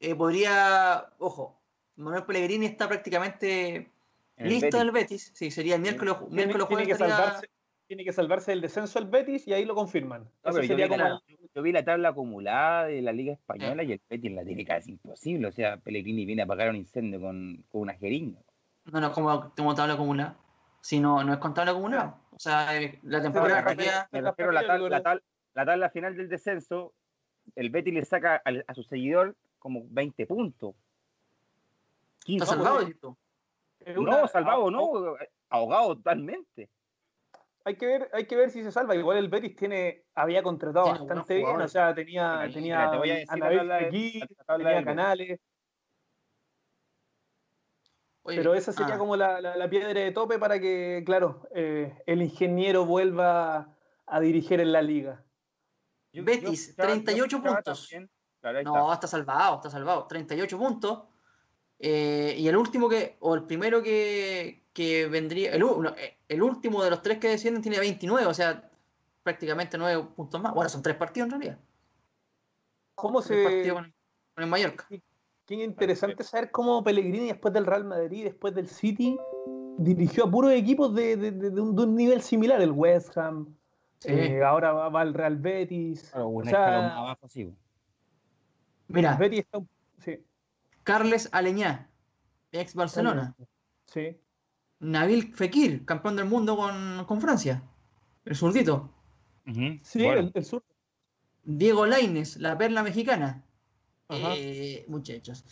eh, podría. Ojo, Manuel Pellegrini está prácticamente listo del Betis. Sí, sería el miércoles, miércoles jueves. que salvarse, tiene que salvarse del descenso al Betis y ahí lo confirman. yo, vi la, tabla acumulada de la Liga Española y el Betis la tiene casi imposible. O sea, Pellegrini viene a apagar un incendio con, una jeringa. No, no, como, como tabla acumulada. Si no, no es con tabla acumulada. O sea, eh, la temporada me refiero a la, tabla, final del descenso, el Betis le saca a, su seguidor como 20 puntos. ¿Está salvado, No, salvado no, ahogado totalmente hay que ver, hay que ver si se salva. Igual el Betis tiene, había contratado bastante bien, o sea, tenía, tenía, aquí, tenía canales. Pero esa sería ah. como la, la, piedra de tope para que, claro, eh, el ingeniero vuelva a dirigir en la liga. Betis, 38 puntos. no, está. salvado, está salvado. 38 puntos. Eh, y el último que, o el primero que, que vendría, el, eh, el, último de los tres que descienden tiene 29, o sea, prácticamente 9 puntos más. Bueno, son tres partidos en realidad. ¿Cómo se...? Con, el Mallorca. Qué interesante saber cómo Pellegrini, después del Real Madrid, después del City, dirigió a puros equipos de, de, de, un, nivel similar, el West Ham, eh, ahora va, al Real Betis. o sea, Mira, Carles Aleñá, ex Barcelona. Sí. Nabil Fekir, campeón del mundo con, Francia, el zurdito. Sí, el, el sur. Diego Laines, la perla mexicana. Eh, muchachos.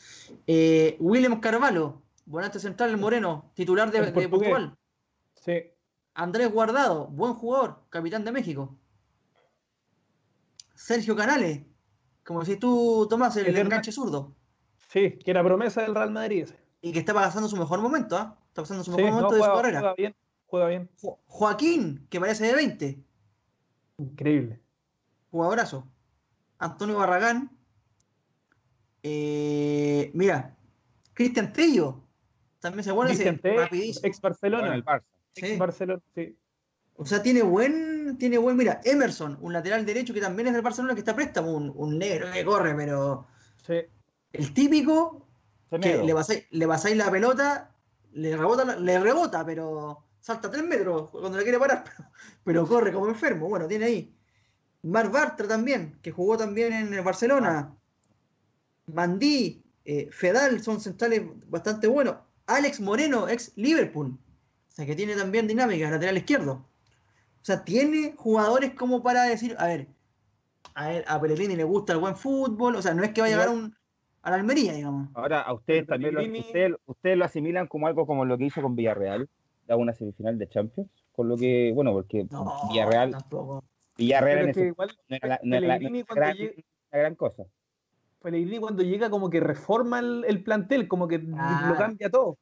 Eh, William Carvalho, volante central, el moreno, titular de, Portugal. Sí. Andrés Guardado, buen jugador, capitán de México. Sergio Canales, como si tú tomás el, enganche zurdo. Sí, que era promesa del Real Madrid Y que está pasando su mejor momento, ¿ah? Está pasando su mejor momento de su carrera. Juega bien, juega bien. Joaquín, que parece de 20. Increíble. Jugadorazo. Antonio Barragán, eh, mira, Cristian Tello. También se pone rapidísimo. Ex Barcelona. el Barça. Ex Barcelona, sí. O sea, tiene buen, tiene buen, mira, Emerson, un lateral derecho que también es del Barcelona que está préstamo, un, un negro que corre, pero sí. El típico que le pasáis, le pasáis la pelota, le rebota, le rebota, pero salta tres metros cuando le quiere parar, pero, corre como enfermo. Bueno, tiene ahí. Mar Bartra también, que jugó también en el Barcelona. Mandí, eh, Fedal son centrales bastante buenos. Alex Moreno, ex Liverpool. O sea, que tiene también dinámica, lateral izquierdo. O sea, tiene jugadores como para decir, a ver, a, él, a Pellegrini le gusta el buen fútbol. O sea, no es que vaya a llegar un, a la Almería, digamos. Ahora, a ustedes también lo, ustedes, lo asimilan como algo como lo que hizo con Villarreal, da una semifinal de Champions. Con lo que, bueno, porque Villarreal. Tampoco. Villarreal es igual, no era la, gran cosa. Pellegrini cuando llega como que reforma el, plantel, como que lo ah. cambia todo.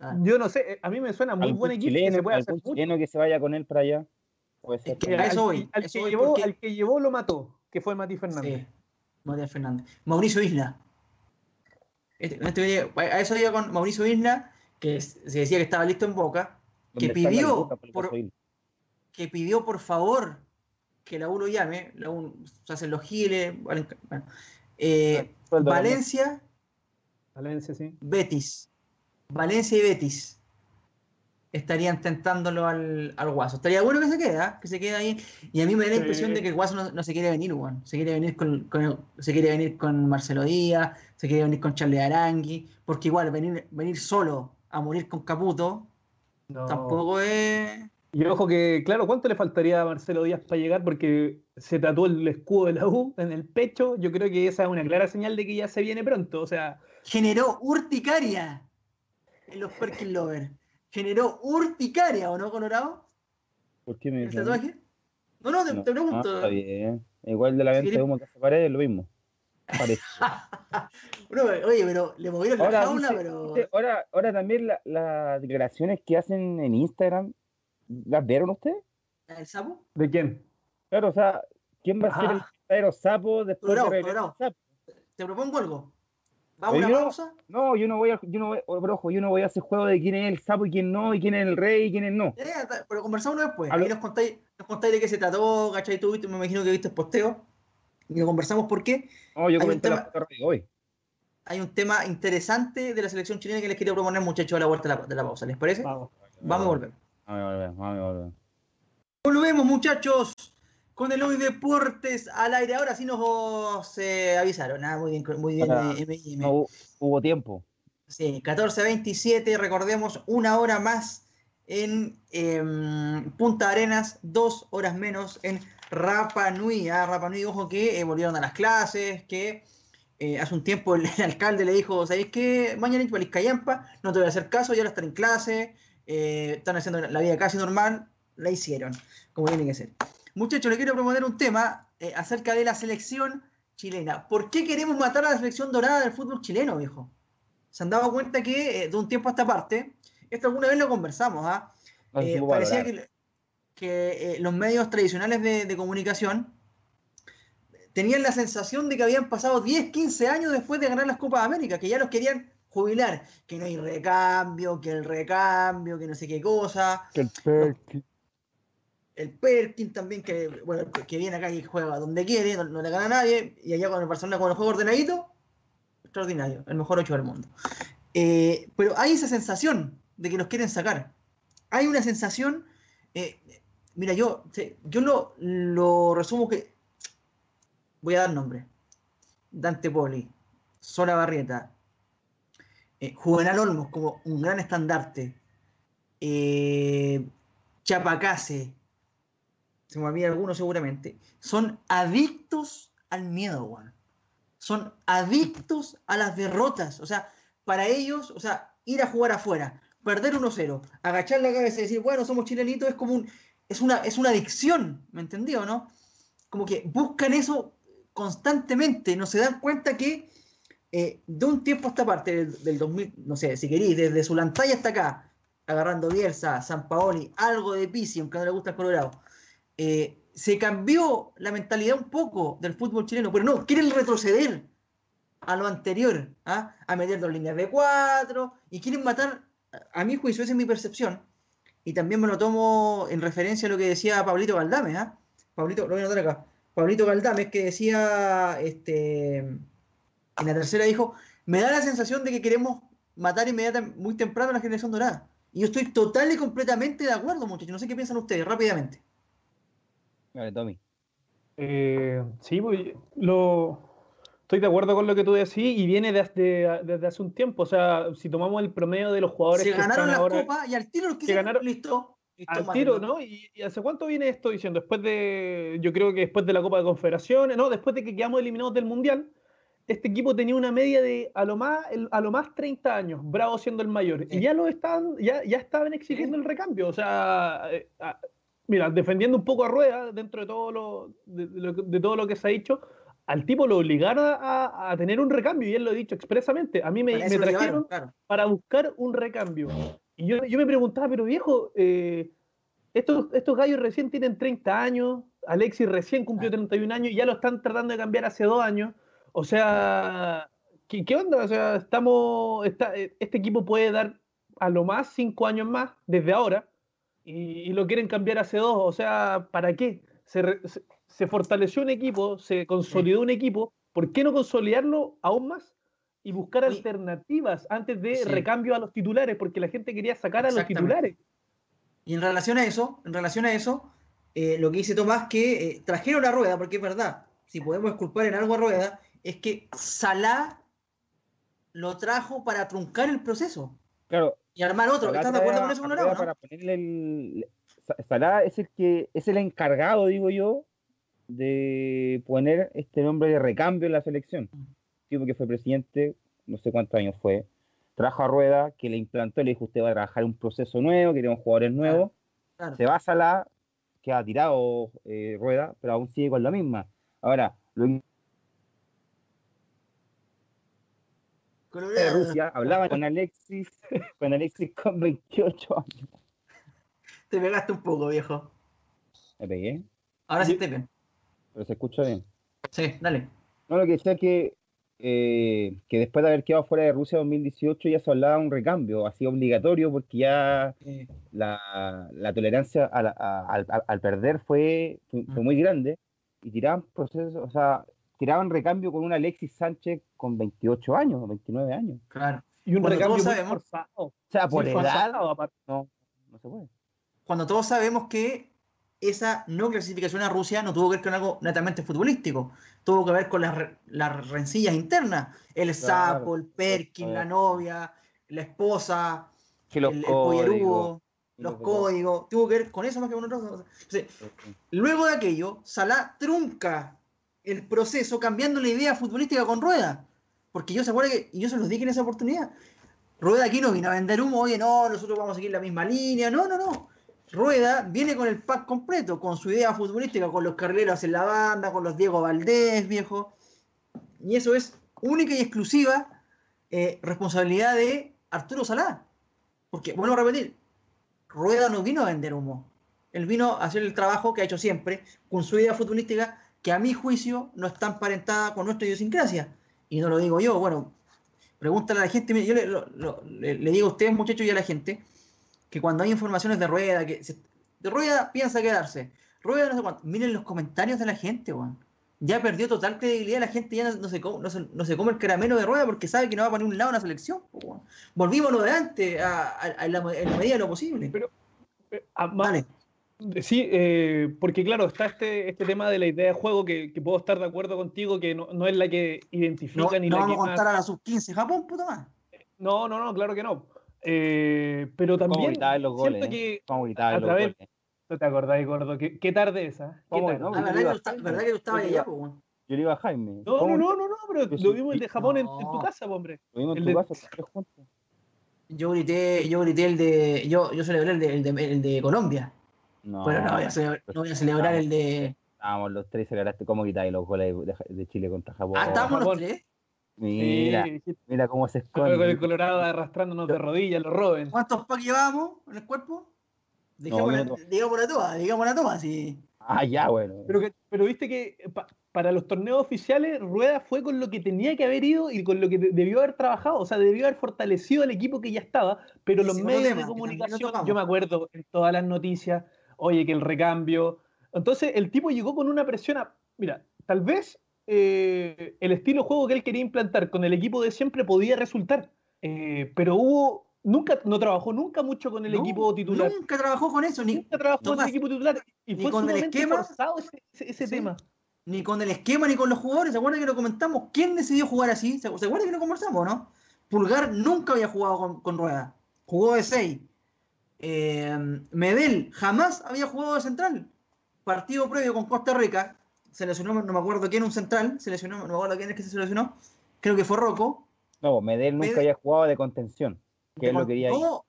Ah. Yo no sé, a mí me suena muy buen equipo que se puede hacer chileno que se vaya con él para allá. Puede ser. que al, que llevó, al, que llevó, lo mató, que fue Mati Fernández. Mati Fernández. Mauricio Isla. Este, este a eso iba con Mauricio Isla, que se decía que estaba listo en Boca, que pidió, por, que pidió por favor que la U lo llame, la U se hacen los giles, bueno, eh, Valencia. Valencia, sí. Betis. Valencia y Betis estarían tentándolo al, al Guaso. Estaría bueno que se quede, ¿ah? que se quede ahí. Y a mí me da la impresión de que el Guaso no, se quiere venir, Juan. Se quiere venir con, se quiere venir con Marcelo Díaz, se quiere venir con Charlie Arangui, porque igual venir, venir solo a morir con Caputo tampoco es. Y ojo que, claro, ¿cuánto le faltaría a Marcelo Díaz para llegar? Porque se tatuó el escudo de la U en el pecho. Yo creo que esa es una clara señal de que ya se viene pronto. O sea. Generó urticaria en los Perkin Lovers. Generó urticaria, ¿o no, Colorado? ¿Por qué me ¿El tatuaje? No, no, te, pregunto. está bien. Igual de la venta de humo que se parece es lo mismo. oye, pero le movieron la jaula, pero. Ahora, ahora también las declaraciones que hacen en Instagram ¿Las vieron ustedes? ¿El sapo? ¿De quién? Claro, o sea, ¿quién va a ser el verdadero sapo después de sapo? Te propongo algo. ¿Vamos a una pausa? No, yo no voy a, yo no voy, ojo, yo no voy a hacer juego de quién es el sapo y quién no, y quién es el rey y quién es no. pero conversamos después. Ahí nos contáis, nos contáis de qué se trató, ¿cachai? Tú me imagino que viste el posteo. Y lo conversamos por qué. No, yo comenté la hoy. Hay un tema interesante de la selección chilena que les quería proponer, muchachos, a la vuelta de la, pausa. ¿Les parece? Vamos, vamos a volver. Volvemos, muchachos, con el hoy Deportes al aire. Ahora sí nos eh, avisaron. Ah, muy bien, muy bien. Eh, hubo, tiempo. Sí, 14.27, recordemos, una hora más en em, Punta Arenas, dos horas menos en Rapa Nui. Ah, Rapa Nui, ojo que eh, volvieron a las clases, que hace un tiempo el, alcalde le dijo, ¿sabéis qué? Mañana en Cayampa, no te voy a hacer caso, ya ahora estar en clase. Eh, están haciendo la vida casi normal, la hicieron, como tiene que ser. Muchachos, le quiero proponer un tema eh, acerca de la selección chilena. ¿Por qué queremos matar a la selección dorada del fútbol chileno, viejo? Se han dado cuenta que eh, de un tiempo a esta parte, esto alguna vez lo conversamos, ¿ah? parecía que, los medios tradicionales de, comunicación tenían la sensación de que habían pasado 10, 15 años después de ganar las Copas de América, que ya los querían jubilar, que no hay recambio, que el recambio, que no sé qué cosa. Que el. El Perkin también, que, bueno, que viene acá y juega donde quiere, no, le gana a nadie, y allá con el Barcelona con el juego ordenadito, extraordinario, el mejor 8 del mundo. Eh, pero hay esa sensación de que los quieren sacar. Hay una sensación, eh, mira, yo, yo lo, lo resumo que, voy a dar nombre, Dante Poli, Sola Barrieta, eh, Juvenal Olmos como un gran estandarte, eh, Chapacase, se me olvida alguno seguramente, son adictos al miedo, Juan. Son adictos a las derrotas. O sea, para ellos, o sea, ir a jugar afuera, perder 1-0, agachar la cabeza y decir, bueno, somos chilenitos, es como un, es una, es una adicción, ¿me entendió, no? Como que buscan eso constantemente, no se dan cuenta que eh, de un tiempo a esta parte, del, 2000, no sé, si queréis, desde su lantalla hasta acá, agarrando Bielsa, San Paoli, algo de Pisi, aunque no le gusta el Colorado, eh, se cambió la mentalidad un poco del fútbol chileno, pero no, quieren retroceder a lo anterior, ¿ah? a meter dos líneas de cuatro, y quieren matar, a mi juicio, esa es mi percepción, y también me lo tomo en referencia a lo que decía Pablito Galdame, ¿ah? Pablito, lo voy a notar acá, Pablito Galdame, que decía, este, en la tercera dijo, me da la sensación de que queremos matar inmediatamente, muy temprano a la generación dorada. Y yo estoy total y completamente de acuerdo, muchachos. No sé qué piensan ustedes, rápidamente. Vale, Tommy. Eh, sí, pues, lo, estoy de acuerdo con lo que tú decís y viene desde, desde hace un tiempo. O sea, si tomamos el promedio de los jugadores Se que ganaron están la ahora, copa y al tiro los que ganaron- listo. listo, al tiro, ¿no? ¿Y, y hace cuánto viene esto diciendo? Después de, yo creo que después de la Copa de Confederaciones, no, después de que quedamos eliminados del Mundial, este equipo tenía una media de a lo más, el- a lo más 30 años, Bravo siendo el mayor, Sí. y ya lo estaban, ya, ya estaban exigiendo el recambio, o sea, eh, ah, mira, defendiendo un poco a Rueda dentro de todo lo, de, todo lo que se ha dicho, al tipo lo obligaron a, a tener un recambio, y él lo ha dicho expresamente, a mí me, trajeron llevaron, claro. para buscar un recambio. Y yo, yo me preguntaba, pero viejo, eh, estos, estos gallos recién tienen 30 años, Alexis recién cumplió 31 años y ya lo están tratando de cambiar hace dos años. O sea, ¿qué, qué onda? O sea, estamos, está, eh, este equipo puede dar a lo más cinco años más desde ahora y, y lo quieren cambiar hace dos. O sea, ¿para qué? Se, re- se- se fortaleció un equipo, se consolidó un equipo. ¿Por qué no consolidarlo aún más? Y buscar alternativas antes de sí. recambio a los titulares, porque la gente quería sacar a los titulares. Y en relación a eso, en relación a eso, eh, lo que dice Tomás, que eh, trajeron a Rueda, porque es verdad, si podemos culpar en algo a Rueda, es que Salah lo trajo para truncar el proceso Claro, y armar otro. ¿Estás de acuerdo con eso, Colorado? Para ponerle el. Sa- Salah es el que es el encargado, digo yo, de poner este nombre de recambio en la selección. Tipo que fue presidente, no sé cuántos años fue. Trajo a Rueda, que le implantó, le dijo: Usted va a trabajar un proceso nuevo, queremos jugadores nuevos. Claro. Se va a Salah, que ha tirado eh, Rueda, pero aún sigue con la misma. Ahora, lo de Colorado. Rusia, hablaba con Alexis, con Alexis con 28 años. Te pegaste un poco, viejo. Me pegué, Ahora sí Yo- te bien. pero se escucha bien. Sí, dale. No, lo que decía es que, eh, que después de haber quedado fuera de Rusia 2018 ya se hablaba de un recambio, así obligatorio, porque ya la, la tolerancia a la- a- al, perder fue, fue, fue Mm. muy grande y tiraban procesos, o sea, tiraban recambio con un Alexis Sánchez con 28 años, 29 años. claro. Y un Cuando recambio muy sabemos- forzado. O sea, por edad, forzado, aparte. no, no se puede. Cuando todos sabemos que esa no clasificación a Rusia no tuvo que ver con algo netamente futbolístico, tuvo que ver con las, las rencillas internas. El Claro, sapo, el Perkin, la novia, la esposa, Que los el, y los los- códigos, tuvo que ver con eso más que con otros. o sea, luego de aquello, Salah trunca el proceso cambiando la idea futbolística con Rueda. Porque yo se acuerda que, y yo se los dije en esa oportunidad, Rueda aquí no vino a vender humo, oye, no, nosotros vamos a seguir la misma línea, no, no, no. Rueda viene con el pack completo, con su idea futbolística, con los carrileros en la banda, con los Diego Valdés, viejo. Y eso es única y exclusiva eh, responsabilidad de Arturo Salá. Porque, vuelvo a repetir, Rueda no vino a vender humo. Él vino a hacer el trabajo que ha hecho siempre, con su idea futbolística, que a mi juicio no está emparentada con nuestra idiosincrasia. Y no lo digo yo, bueno, pregúntale a la gente, yo le, digo a ustedes muchachos y a la gente, que cuando hay informaciones de rueda, que de rueda piensa quedarse, rueda no sé cuánto, miren los comentarios de la gente, weón. Ya perdió total credibilidad, la gente ya no, se, come, no, se, come el caramelo de rueda porque sabe que no va a poner un lado una selección. Volvimos lo de antes, a, la, en la medida de lo posible. Pero, vale. Sí, eh, porque claro, está este, este tema de la idea de juego que, puedo estar de acuerdo contigo, que no, es la que identifica ni no la vamos que a contar a la sub-15 Japón, puto más. No, no, no, claro que no. Eh, pero también los goles, que a través, ¿No te acordás, gordo? ¿Qué, qué tarde esa? ¿Qué tarde? No, ah, ¿verdad, que, tú estabas allá, pues, Yo le iba a Jaime. No, no, no, no, no, pero lo vimos el de Japón en, tu casa, hombre. Lo vimos en tu casa, juntos. Yo grité, yo grité el de. Yo, yo celebré el de, el de, el de Colombia. No, pero no voy a celebrar, no voy a celebrar el de. Estábamos los tres, celebraste cómo quitáis los goles de, de, Chile contra Japón. Ah, estábamos los tres. Mira, mira cómo se esconde. Con el Colorado arrastrándonos de rodillas, los Robin. ¿Cuántos packs llevábamos en el cuerpo? Digamos, no, digamos una toma, digamos una toma, sí. Ah, ya, bueno. Pero, que, pero viste que para los torneos oficiales, Rueda fue con lo que tenía que haber ido y con lo que debió haber trabajado. O sea, debió haber fortalecido al equipo que ya estaba, pero los medios de comunicación, yo me acuerdo en todas las noticias, oye, que el recambio. Entonces, el tipo llegó con una presión a. Mira, tal vez eh, el estilo de juego que él quería implantar con el equipo de siempre podía resultar, eh, pero hubo nunca no trabajó nunca mucho con el equipo titular. Nunca trabajó con eso, ni nunca trabajó con el equipo titular y fue con el esquema ese, tema. Ni con el esquema ni con los jugadores. ¿Se acuerdan que lo comentamos? ¿Quién decidió jugar así? ¿Se, acuerdan que lo conversamos, no? Pulgar nunca había jugado con, Rueda. Jugó de 6. Eh, Medel jamás había jugado de central. Partido previo con Costa Rica. Se lesionó, no me acuerdo quién, un central. Se lesionó, no me acuerdo quién es que se lesionó. Creo que fue Rocco. No, Medel nunca había jugado de contención que lo quería no,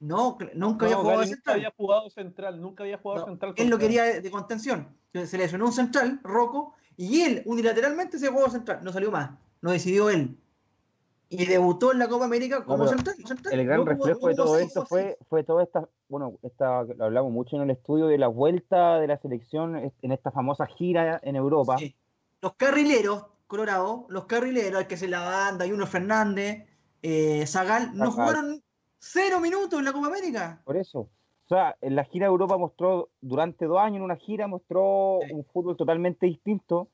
no, nunca había jugado central. Nunca había jugado central, nunca había jugado central. Él lo quería de, contención. Se lesionó un central, Rocco, y él unilateralmente se jugó central. No salió más, no decidió él. Y debutó en la Copa América como central, El gran reflejo de todo esto fue, fue toda esta, bueno, esta, lo hablamos mucho en el estudio de la vuelta de la selección en esta famosa gira en Europa. Los carrileros, Colorado, los carrileros, el que se la banda, y uno Fernández, eh, Zagal, no jugaron cero minutos en la Copa América. Por eso. O sea, en la gira de Europa mostró, durante dos años en una gira, mostró un fútbol totalmente distinto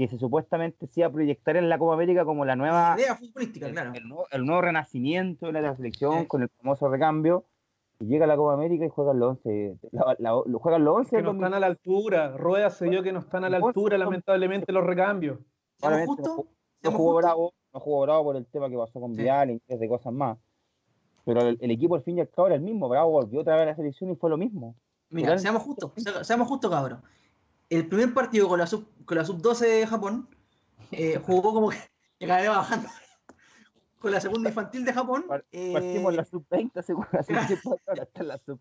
que se supuestamente se iba a proyectar en la Copa América como la nueva. idea futbolística, el, claro. El nuevo, renacimiento de la selección con el famoso recambio. Y llega a la Copa América y juegan los 11. lo juegan los 11. Que no están a la altura. Rueda se dio que no están a la altura, lamentablemente, los recambios. justo? No jugó Bravo, no jugó Bravo por el tema que pasó con Vial y de cosas más. Pero el, equipo al fin y al cabo era el mismo. Bravo volvió otra vez a la selección y fue lo mismo. Mira, seamos justos, seamos justos, cabrón. El primer partido con la sub, con la sub 12 de Japón eh, jugó como que, que bajando. Con la segunda infantil de Japón. Eh, partimos la sub 20, según la sub ahora está la sub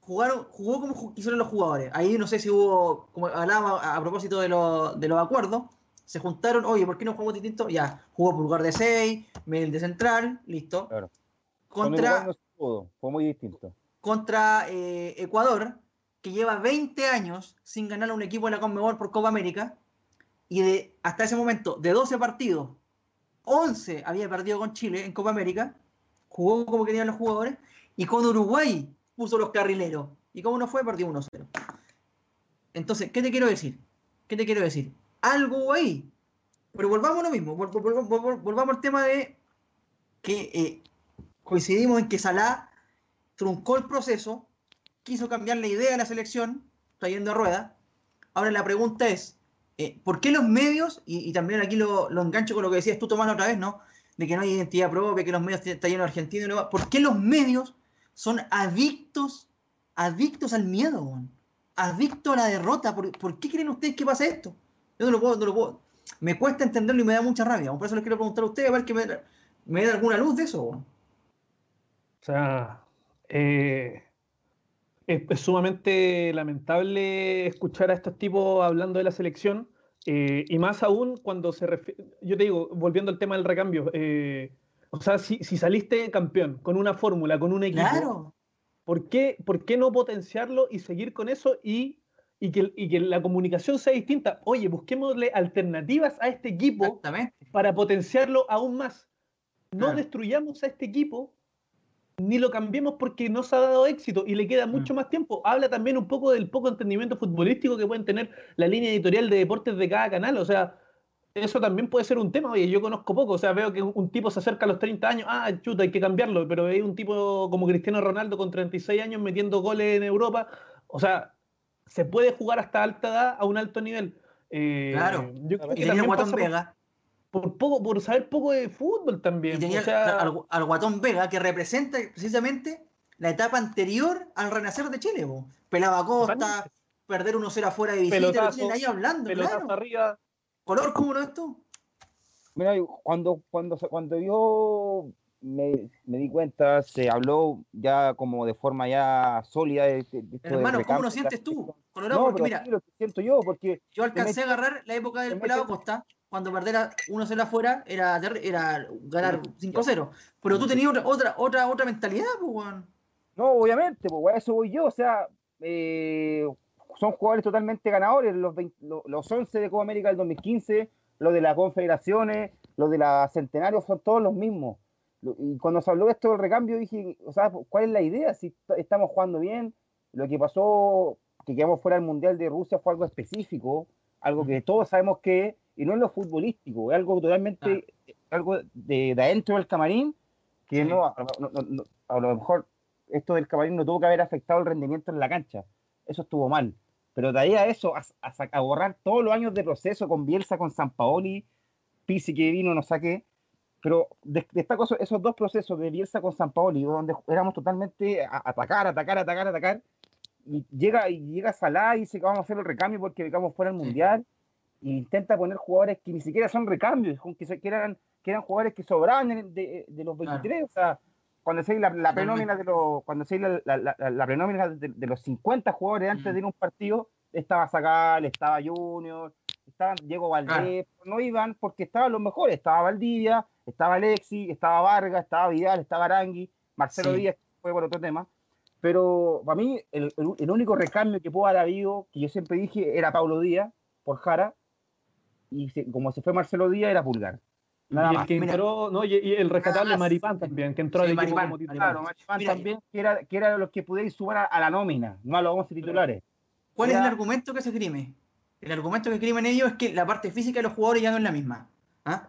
Jugaron, jugó como hicieron los jugadores. Ahí no sé si hubo, como hablábamos a, propósito de, de los acuerdos, se juntaron, oye, ¿por qué no jugamos distinto? Ya, jugó Pulgar de 6, Mel de central, listo. Claro. Contra, fue muy distinto. Contra eh, Ecuador, que lleva 20 años sin ganar un equipo en la Conmebol por Copa América, y de hasta ese momento, de 12 partidos, 11 había perdido con Chile en Copa América, jugó como querían los jugadores, y con Uruguay puso los carrileros. ¿Y cómo no fue? Perdió 1-0. Entonces, ¿qué te quiero decir? ¿Qué te quiero decir? algo ahí. Pero volvamos a lo mismo, volvamos al tema de que eh, coincidimos en que Salah truncó el proceso, quiso cambiar la idea de la selección, trayendo a rueda. Ahora la pregunta es, eh, ¿por qué los medios, y, también aquí lo, engancho con lo que decías tú, Tomás, otra vez, ¿no? De que no hay identidad propia, que los medios están llenos de argentinos, ¿por qué los medios son adictos, adictos al miedo, adictos a la derrota? ¿Por, ¿Por, qué creen ustedes que pasa esto? Yo no lo puedo, no lo puedo. Me cuesta entenderlo y me da mucha rabia. Por eso les quiero preguntar a ustedes a ver que me, me da alguna luz de eso. O sea, eh, es, sumamente lamentable escuchar a estos tipos hablando de la selección. Eh, y más aún cuando se refiere, yo te digo, volviendo al tema del recambio, eh, o sea, si, saliste campeón con una fórmula, con un equipo, claro. ¿por, qué, ¿por qué no potenciarlo y seguir con eso y y que, y que la comunicación sea distinta. Oye, busquémosle alternativas a este equipo para potenciarlo aún más. No destruyamos a este equipo ni lo cambiemos porque no se ha dado éxito y le queda mm. mucho más tiempo. Habla también un poco del poco entendimiento futbolístico que pueden tener la línea editorial de deportes de cada canal. O sea, eso también puede ser un tema. Oye, yo conozco poco, o sea, veo que un tipo se acerca a los 30 años, ah, chuta, hay que cambiarlo, pero hay un tipo como Cristiano Ronaldo con 36 años metiendo goles en Europa. O sea, se puede jugar hasta alta edad a un alto nivel. Eh, claro, yo creo que y tenía Guatón Vega. Por, poco, por saber poco de fútbol también. Y tenía al, Guatón Vega, que representa precisamente la etapa anterior al renacer de Chile. Pelaba Costa, perder 1-0 afuera de visita, ahí hablando. Claro. arriba ¿Color cómo no esto? Mira, cuando, cuando, cuando yo me, di cuenta, se habló ya como de forma ya sólida de, Hermano, ¿cómo lo sientes tú? Colorado, porque mira. lo siento yo, porque. Yo alcancé a agarrar la época del pelado Costa, cuando perder 1-0 afuera era, era ganar 5-0. Pero tú tenías otra, otra, otra, otra mentalidad, pues, No, obviamente, pues, a eso voy yo. O sea, eh, son jugadores totalmente ganadores, los, los 11 de Copa América del 2015, los de las confederaciones, los de la Centenario, son todos los mismos. Y cuando se habló de esto del recambio, dije, o sea, ¿cuál es la idea? Si estamos jugando bien, lo que pasó, que quedamos fuera del Mundial de Rusia fue algo específico, algo que todos sabemos que y no es lo futbolístico, es algo totalmente, ah. algo de, adentro del camarín, que no, a lo mejor esto del camarín no tuvo que haber afectado el rendimiento en la cancha, eso estuvo mal. Pero de ahí a eso, a, borrar todos los años de proceso con Bielsa, con San Paoli, Pisi que vino, no saqué. Pero destaco esos dos procesos de Bielsa con San Paoli, donde éramos totalmente a atacar, atacar, atacar, atacar. Y llega, y llega Salah y dice que vamos a hacer el recambio porque quedamos fuera del Mundial. E intenta poner jugadores que ni siquiera son recambios, que, eran, que eran jugadores que sobraban de, los 23. O sea, cuando se la, la prenómina de los cuando se la, la, la prenómina de, los 50 jugadores antes de ir a un partido estaba Zagal, estaba Junior, estaban Diego Valdés, no iban porque estaban los mejores, estaba Valdivia, estaba Alexi, estaba Vargas, estaba Vidal, estaba Arangui, Marcelo Díaz fue por otro tema, pero para mí el, el, único recambio que pudo haber habido, que yo siempre dije, era Pablo Díaz por Jara, y como se fue Marcelo Díaz era Pulgar y el que entró, no, y, el rescatable Maripán también, que entró de Maripán, Claro, Maripán también, que era, que era los que pudierais sumar a, la nómina, no a los 11 titulares. ¿Cuál es el argumento que se esgrime? El argumento que esgrimen ellos es que la parte física de los jugadores ya no es la misma. ¿ah?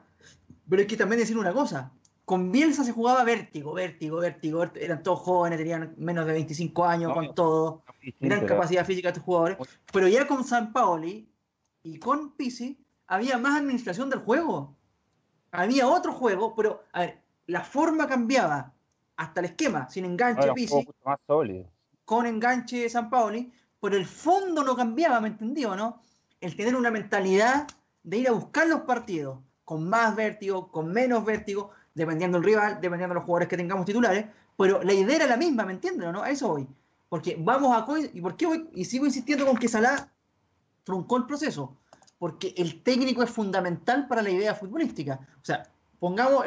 Pero hay que también decir una cosa. Con Bielsa se jugaba vértigo, vértigo, vértigo. Eran todos jóvenes, tenían menos de 25 años, con todo. Gran capacidad física estos jugadores. Pero ya con San Paoli y con Pisi había más administración del juego había otro juego, pero a ver, la forma cambiaba hasta el esquema, sin enganche Pisi, con enganche San Paoli, pero el fondo no cambiaba, ¿me entendió, no? El tener una mentalidad de ir a buscar los partidos con más vértigo, con menos vértigo, dependiendo del rival, dependiendo de los jugadores que tengamos titulares, pero la idea era la misma, ¿me entienden no? A eso voy. Porque vamos a... ¿Y por qué voy? Y sigo insistiendo con que Salah truncó el proceso porque el técnico es fundamental para la idea futbolística. O sea, pongamos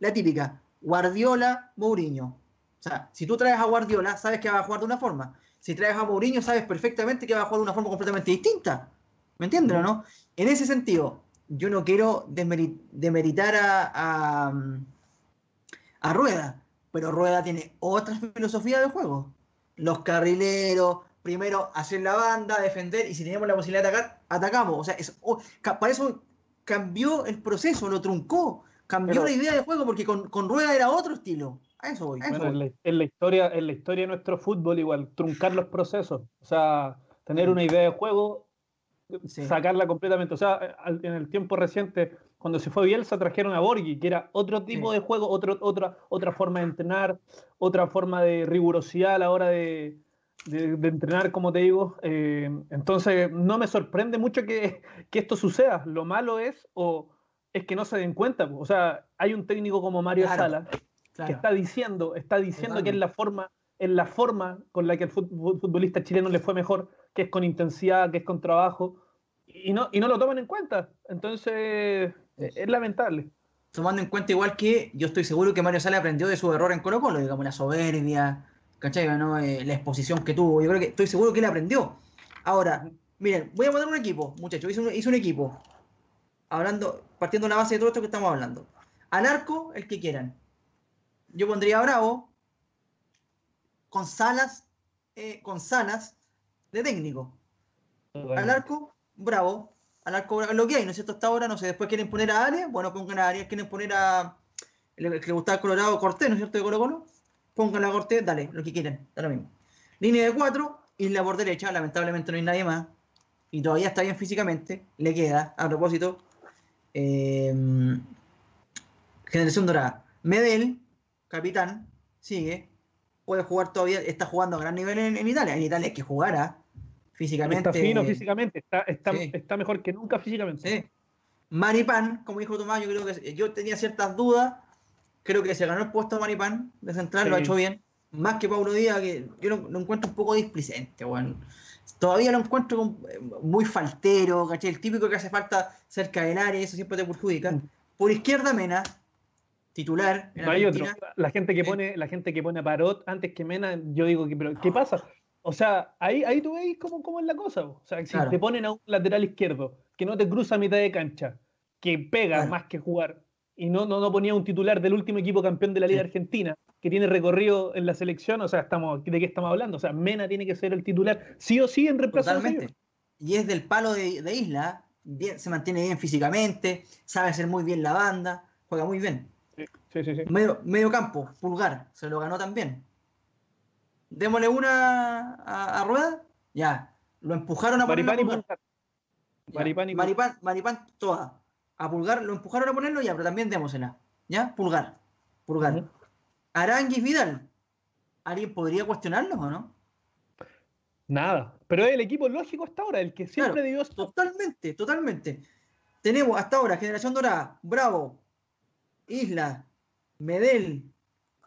la típica, Guardiola, Mourinho. O sea, si tú traes a Guardiola, sabes que va a jugar de una forma. Si traes a Mourinho, sabes perfectamente que va a jugar de una forma completamente distinta. ¿Me entiendes o no? En ese sentido, yo no quiero demeritar a, a, Rueda, pero Rueda tiene otra filosofía de juego. Los carrileros, primero hacer la banda, defender, y si tenemos la posibilidad de atacar, atacamos. O sea, oh, para eso cambió el proceso, lo truncó, cambió la idea de juego, porque con, Rueda era otro estilo. A eso voy. En, la, historia, en la historia de nuestro fútbol, igual, truncar los procesos. O sea, tener una idea de juego, sacarla completamente. O sea, en el tiempo reciente, cuando se fue Bielsa, trajeron a Borghi, que era otro tipo de juego, otro, otra, otra forma de entrenar, otra forma de rigurosidad a la hora de, de, entrenar, como te digo. Eh, entonces, no me sorprende mucho que, esto suceda. Lo malo es, o es que no se den cuenta. O sea, hay un técnico como Mario Sala que está diciendo, está diciendo que es la forma, es la forma con la que el futbolista chileno le fue mejor, que es con intensidad, que es con trabajo, y no, y no lo toman en cuenta. Entonces, es lamentable tomando en cuenta igual que yo estoy seguro que Mario Sala aprendió de su error en Colo Colo, digamos, la soberbia, ¿cachai? ¿no? Eh, la exposición que tuvo. Yo creo que estoy seguro que él aprendió. Ahora, miren, voy a poner un equipo, muchachos. Hice un, hice un equipo. Hablando, partiendo de la base de todo esto que estamos hablando. Al arco, el que quieran. Yo pondría a Bravo con Salas, eh, con Salas de técnico. Al arco, Bravo. Al arco, Bravo, lo que hay, ¿no es cierto? Hasta ahora, no sé, después quieren poner a Arias, bueno, pongan a Arias, quieren poner a el que le gustaba Colorado, Cortés, ¿no es cierto? De Colo Colo. Pongan a Cortés, dale, lo que quieran, da lo mismo. Línea de cuatro, Isla por derecha, lamentablemente no hay nadie más. Y todavía está bien físicamente, le queda, a propósito. eh, Generación Dorada. Medel, capitán, sigue. Puede jugar todavía, está jugando a gran nivel en, en Italia. En Italia hay que jugar ¿ah? físicamente. Está fino físicamente, está, está, Sí. está mejor que nunca físicamente. Sí. Maripán, como dijo Tomás, yo creo que yo tenía ciertas dudas. Creo que se ganó el puesto Maripán de central, lo ha hecho bien. Más que Paulo Díaz, que yo lo, lo encuentro un poco displicente, weón. Todavía lo encuentro eh, muy faltero, ¿cachai? El típico que hace falta cerca del área, eso siempre te perjudica. Mm. Por izquierda, Mena, titular. en No hay otro. La gente que pone, la gente que pone a Parot antes que Mena, yo digo que, pero ¿qué pasa? O sea, ahí, ahí tú veis cómo, cómo es la cosa. O sea, si Claro. te ponen a un lateral izquierdo que no te cruza a mitad de cancha, que pega Claro. más que jugar, y no, no, no ponía un titular del último equipo campeón de la Liga Sí. Argentina, que tiene recorrido en la selección, o sea, estamos, ¿de qué estamos hablando? O sea, Mena tiene que ser el titular, sí o sí, en reemplazo Totalmente. Y es del palo de, de Isla, bien, se mantiene bien físicamente, sabe hacer muy bien la banda, juega muy bien. Sí, sí, sí. Medio, medio campo, pulgar, se lo ganó también. Démosle una a, a Rueda, ya. Lo empujaron a. Maripán y Maripán, Maripán, toda. A Pulgar lo empujaron a ponerlo, ya, pero también démosela. ¿Ya? Pulgar. Pulgar. Aranguis Vidal. ¿Alguien podría cuestionarlos o no? Nada. Pero es el equipo lógico hasta ahora, el que siempre Claro. debió. Totalmente, totalmente. Tenemos hasta ahora Generación Dorada, Bravo, Isla, Medel,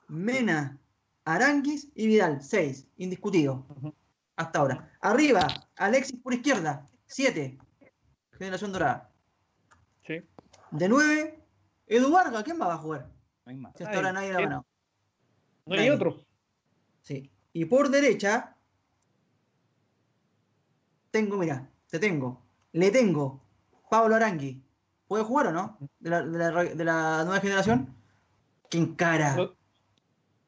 Mena, Aranguis y Vidal. Seis, indiscutido. Hasta ahora. Arriba, Alexis por izquierda. Siete. Generación Dorada. De nueve, Edu Vargas. ¿Quién más va a jugar? No hay más. Si hasta ahora nadie lo ha ganado. No hay Nadie. otro. Sí. Y por derecha, tengo, mira, te tengo, le tengo Pablo Arangui. ¿Puede jugar o no? De la, de la- de la nueva generación. Que encara. No,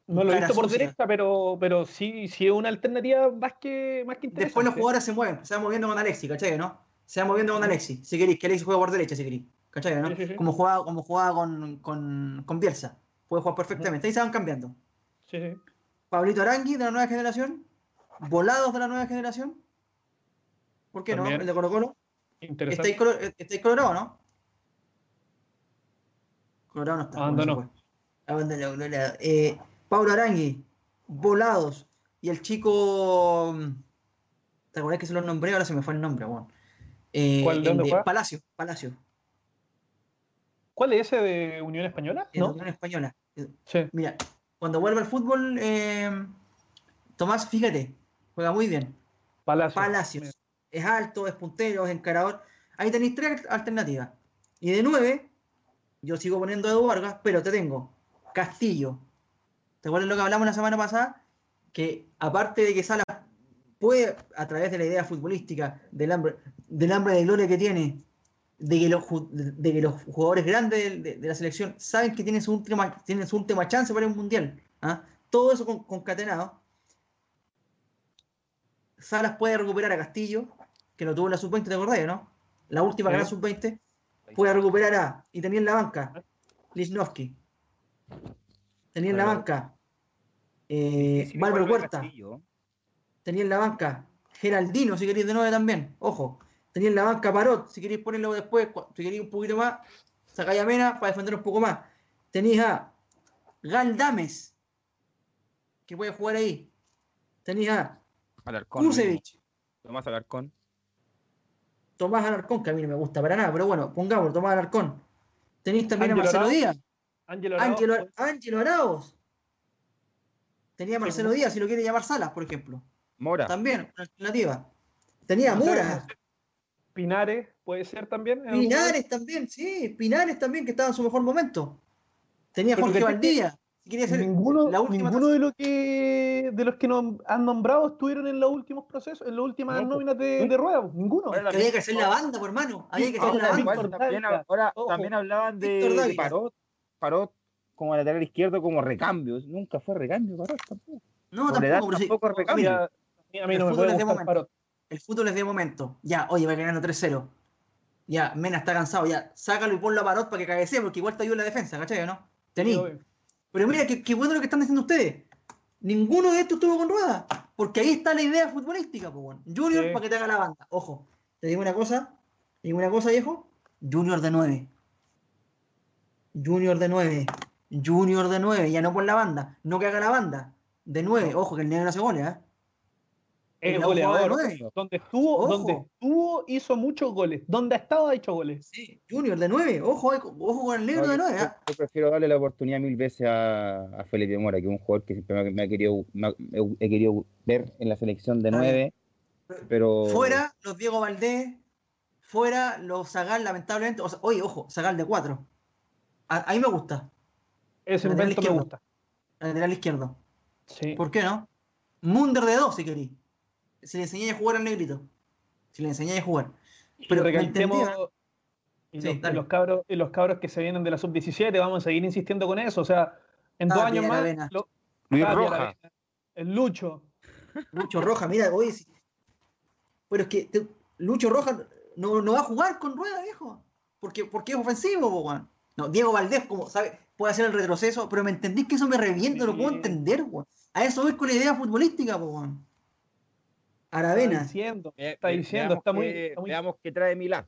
no lo he visto por sucia. derecha, pero, pero sí, sí es una alternativa más que, más que interesante. Después los jugadores se mueven, se van moviendo con Alexi, ¿cachai? ¿no? Se van moviendo con Alexi. Si queréis, que Alexi juegue por derecha, si queréis. ¿Cachai? ¿no? Sí, sí, sí. Como jugaba, como jugaba con, con, con Bielsa. Puede jugar perfectamente. Ahí se van cambiando. Sí, sí. Pablito Arangui de la nueva generación. Volados de la nueva generación. ¿Por qué También. no? El de Colo Colo. Interesante. ¿Estáis, colo- estáis colorado, no? Colorado no está. Abandonó. bueno. Eh, Pablo Arangui, Volados. Y el chico. ¿Te acordás que se lo nombré? Ahora se me fue el nombre, weón. Eh, ¿Cuál, de dónde? Palacio, Palacio. ¿Cuál es ese de Unión Española? ¿No? Unión Española. Sí. Mira, cuando vuelve al fútbol, eh, Tomás, fíjate, juega muy bien. Palacio. Palacios. Es alto, es puntero, es encarador. Ahí tenéis tres alternativas. Y de nueve, yo sigo poniendo a Edu Vargas, pero te tengo Castillo. ¿Te acuerdas lo que hablamos la semana pasada? Que aparte de que Sala puede, a través de la idea futbolística, del hambre, del hambre de gloria que tiene, de que los, de que los jugadores grandes de, de- de la selección saben que tienen su última, tienen su última chance para un mundial. ¿ah? Todo eso con- concatenado. Salas puede recuperar a Castillo, que lo tuvo en la sub-20, ¿te acordás, no? La última gran sub-20. Puede recuperar a, y tenía en la banca, Lisnowski. Tenía en la banca, eh, recuerdo Huerta. Tenía en la banca, Geraldino, si queréis de nueve también. Ojo. Tenía en la banca Parot, si queréis ponerlo después, si queréis un poquito más, sacáis a Mena para defender un poco más. Tenéis a Galdames, que puede jugar ahí. Tenéis a Alarcón. Kusevich. Tomás Alarcón. Tomás Alarcón, que a mí no me gusta para nada, pero bueno, pongámoslo, Tomás Alarcón. Tenéis también a Marcelo Arauz. Díaz, Ángelo Arauz, Ángelo, Arauz. Tenía Marcelo. Díaz, si lo quiere llamar Salas, por ejemplo. Mora. También, una alternativa. Tenía a No sé. Pinares puede ser también. Pinares también, sí, Pinares también, que estaba en su mejor momento. Tenía Pero Jorge si quería hacer ninguno, la última ninguno de, lo que, de los que nos han nombrado estuvieron en los últimos procesos, en las últimas No, nóminas de, de rueda. pues, Ninguno. Ahora que había que hacer la banda, por hermano. Había que hacer Ahora, la banda. También, ahora ojo. también hablaban de, de. Parot, Parot como lateral izquierdo como recambio. Nunca fue recambio Parot tampoco. No, Por edad tampoco, pero sí. tampoco recambio. Mira, a mí- no me puede de gustar momento. Parot. El fútbol es de momento. Ya, oye, va ganando 3-0. Ya, Mena está cansado. Ya, sácalo y ponlo a Parot para que cabecee, porque igual te ayuda en la defensa, ¿cachai o no? Tení. Sí. Pero mira, qué, qué bueno lo que están diciendo ustedes. Ninguno de estos estuvo con rueda. Porque ahí está la idea futbolística, pues bueno. Junior Sí. para que te haga la banda. Ojo, te digo una cosa. Te digo una cosa, viejo. Junior de 9. Junior de 9. Junior de 9. Ya no por la banda. No que haga la banda. De 9. Ojo, que el negro hace goles, ¿eh? Es goleador. Donde estuvo, Ojo. donde estuvo, hizo muchos goles. Donde ha estado, ha hecho goles. Sí, Junior de 9. Ojo, ojo con el negro No, de yo- 9. yo, yo prefiero darle la oportunidad mil veces a, a Felipe Mora, que es un jugador que siempre me, me ha querido, me ha- me he querido ver en la selección de Está nueve, pero Fuera los Diego Valdés, fuera los Zagal, lamentablemente. O sea, oye, ojo, Zagal de 4. A, ahí me gusta, Ese invento me izquierdo. gusta. lateral izquierdo. Sí. ¿Por qué no? Munder de 2, si querí. Si le enseñáis a jugar al negrito. Si le enseñáis a jugar. Pero recalquemos. Y, Sí, los, y dale. los cabros, y los cabros que se vienen de la sub-17, vamos a seguir insistiendo con eso. O sea, en dos Tapia, años más. Lo- Luis Tapia, Roja. El Lucho. Lucho Roja, mira, si- Pero es que te- Lucho Roja no, no va a jugar con rueda, viejo. Porque, porque es ofensivo, po, weón. No, Diego Valdés, como sabe, puede hacer el retroceso, pero me entendís que eso me revienta, no lo puedo Sí. entender, weón. A eso voy con la idea futbolística, po, Está Aravena. diciendo. Está diciendo, veamos está muy- qué- está muy- veamos qué trae Milán.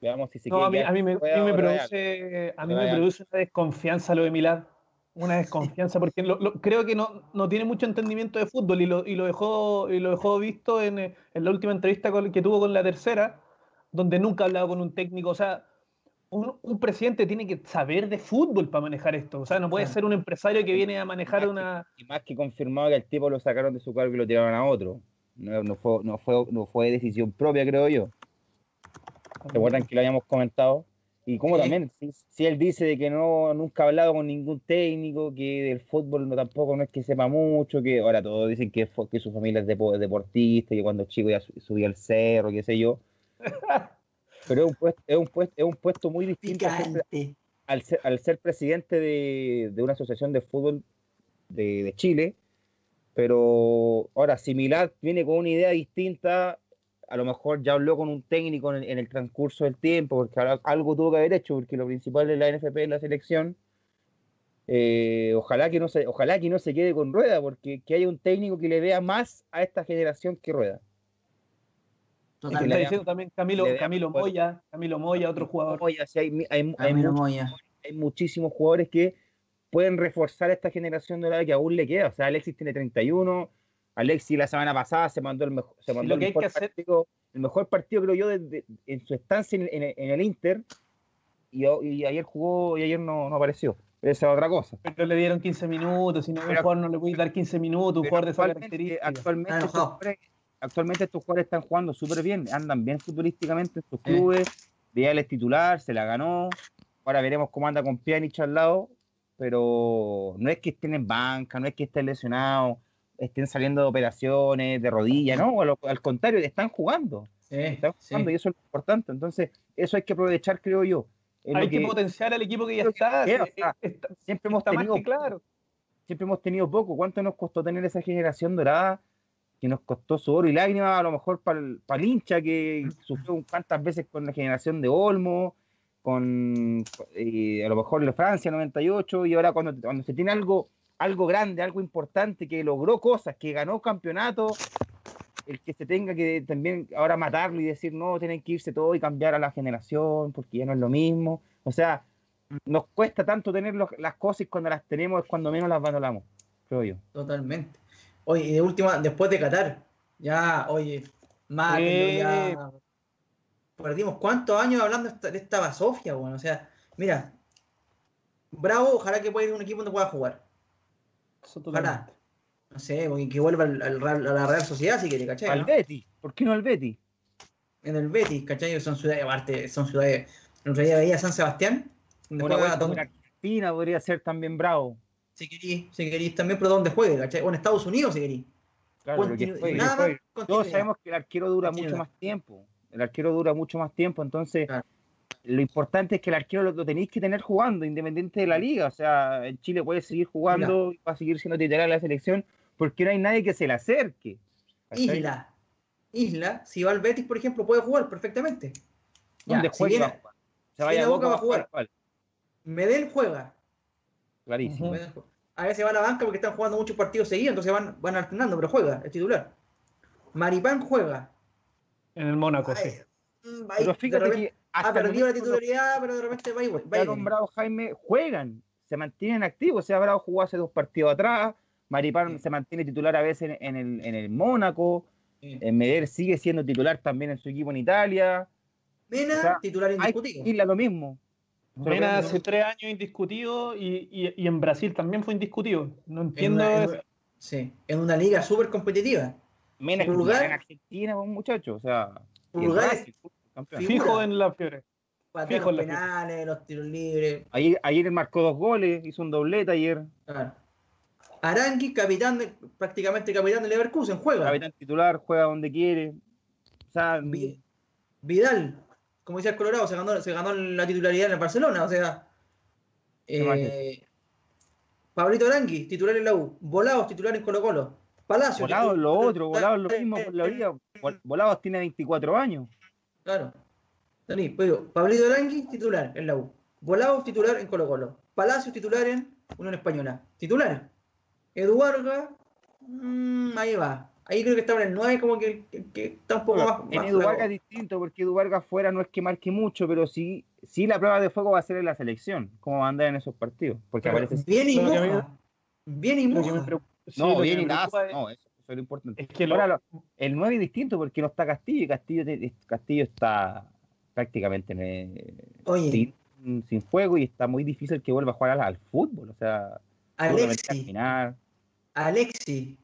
Veamos si se No, quiere a mí, quedar a mí me, a mí produce, a mí Real. me produce una desconfianza lo de Milán. Una desconfianza, porque lo- lo- creo que no, no tiene mucho entendimiento de fútbol y lo, y lo dejó, y lo dejó visto en, en la última entrevista con- que tuvo con la tercera, donde nunca ha hablado con un técnico. O sea, un, un presidente tiene que saber de fútbol para manejar esto. O sea, no puede ser un empresario que viene a manejar una. Y más que confirmado que el tipo lo sacaron de su cargo y lo tiraron a otro. No, no fue, no, fue, no fue decisión propia, creo yo. ¿Recuerdan que lo habíamos comentado? Y como también, si, si él dice de que no nunca ha hablado con ningún técnico, que del fútbol no, tampoco no es que sepa mucho, que ahora todos dicen que, que su familia es depo- deportista, que cuando chico ya su- subía al cerro, qué sé yo. Pero es un puesto, es un puesto, es un puesto muy distinto al ser, Picante. al ser, al ser presidente de, de una asociación de fútbol de, de Chile. Pero ahora, si Milad viene con una idea distinta, a lo mejor ya habló con un técnico en el, en el transcurso del tiempo, porque ahora algo tuvo que haber hecho, porque lo principal de la NFP es la selección. Eh, ojalá que no se, ojalá que no se quede con rueda, porque que haya un técnico que le vea más a esta generación que rueda. Está Totalmente. diciendo también Camilo, Camilo. Moya, Camilo Moya, otro jugador. Oye, así hay, hay, hay Camilo muchos Moya. hay muchísimos jugadores que pueden reforzar esta generación dorada que aún le queda. O sea, Alexis tiene 31. Alexis la semana pasada se mandó el mejor, se mandó lo el que hay mejor que hacer- partido, el mejor partido creo yo de- de- en su estancia en, en- en el Inter y, y ayer jugó y ayer no, no apareció. Esa es otra cosa. Pero le dieron 15 minutos, y no, jugador no le puede dar 15 minutos, un jugador de esa actualmente, característica. actualmente, actualmente estos jugadores están jugando súper bien, andan bien futbolísticamente en sus clubes. Vial es titular, se la ganó. Ahora veremos cómo anda con Pjanic al lado, pero no es que estén en banca, no es que estén lesionados, estén saliendo de operaciones, de rodilla, no, al, al contrario, están jugando, Sí, están sí. jugando y eso es lo importante. Entonces, eso hay que aprovechar, creo yo. Hay que que potenciar al equipo que ya que está. siempre hemos está tenido claro. siempre hemos tenido poco. ¿Cuánto nos costó tener esa generación dorada? Que nos costó sudor y lágrimas, a lo mejor para el, hincha que sufrió cuántas veces con la generación de Olmo, con eh, a lo mejor la Francia 98, y ahora cuando, cuando se tiene algo, algo grande, algo importante, que logró cosas, que ganó campeonato, el que se tenga que también ahora matarlo y decir no, tienen que irse todo y cambiar a la generación, porque ya no es lo mismo. O sea, nos cuesta tanto tener los- las cosas y cuando las tenemos es cuando menos las valoramos, creo yo. Totalmente. Oye, y de última, después de Qatar, ya, oye, Sí. ya. Perdimos cuántos años hablando de esta, basofia, bueno. O sea, mira, bravo, ojalá que pueda ir a un equipo donde pueda jugar. Eso Ojalá. No sé, que vuelva al, al Real- a la Real Sociedad si quiere, ¿cachai? Al no? Betis, ¿por qué no al Betis? En el Betis, ¿cachai? Son ciudades, aparte, son ciudades. En realidad veía San Sebastián, donde Una juega Argentina podría ser también bravo. Si querís, si querís también, pero ¿dónde juegue? ¿cachai? O en Estados Unidos, si querís. Claro, que que juegue. Todos sabemos que el arquero dura mucho más tiempo. El arquero dura mucho más tiempo, entonces Claro. lo importante es que el arquero lo, lo tenéis que tener jugando, independiente de la liga. O sea, en Chile puede seguir jugando, y va a seguir siendo titular en la selección, porque no hay nadie que se le acerque. ¿cachai? Isla. Isla, si va al Betis, por ejemplo, puede jugar perfectamente. ¿Dónde Ya, si juega? viene- va a jugar? Se vaya a Boca, Boca, va a jugar. ¿cuál? Medel juega. Clarísimo. A veces va a la banca porque están jugando muchos partidos seguidos, entonces van, van alternando, pero juega, es titular. Maripán juega. En el Mónaco, sí. mm, Pero fíjate repente que hasta ha perdido la titularidad, pero de repente va y va y nombrado Jaime, juegan, se mantienen activos. O sea, Bravo jugó hace dos partidos atrás. Maripán Sí. se mantiene titular a veces en, en el, en el Mónaco. Sí. Eh, Medel sigue siendo titular también en su equipo en Italia. Mena, o sea, titular Hay que indiscutible. irle a lo mismo. Mena hace tres años indiscutido y, y- y en Brasil también fue indiscutido. No En entiendo. una, en eso. una- sí, en una liga súper competitiva. Mena titular en Argentina, un muchacho. O sea, y en Pulgar es- Brasil, campeón. figura. Fijo en la fiebre. Fijo los en penales, los tiros libres. Ayer, ayer marcó dos goles, hizo un doblete ayer. Claro. Arangui, capitán de- prácticamente capitán de Leverkusen, juega. Capitán titular, juega donde quiere. O sea, Vi- Vidal, como decía el Colorado, se ganó, se ganó la titularidad en el Barcelona. O sea, ¿Qué más eh, Pablito Arangui, titular en la U. Volados, titular en Colo Colo. Palacio. Volados lo otro, Volados lo mismo por la. Vol- Volados tiene 24 años. Claro. Pues digo, Pablito Arangui, titular en la U. Volados, titular en Colo Colo. Palacios, titular en Unión Española. Titular. Eduarga, mm, ahí va. Ahí creo que estaba en el 9, como que, que- que está un poco más. En más Edu flaco. Vargas es distinto, porque Edu Vargas fuera no es que marque mucho, pero sí, sí la prueba de fuego va a ser en la selección, cómo va a andar en esos partidos. Porque Pero aparece. Bien y moja. Bien y moja. preocupa- No, bien y nada. es- No, eso, eso es lo importante. Es que lo- Ahora, lo- el 9 es distinto porque no está Castillo y Castillo, está prácticamente Oye, sin, sin fuego y está muy difícil que vuelva a jugar al, al fútbol. O sea, Alexi. Alexi,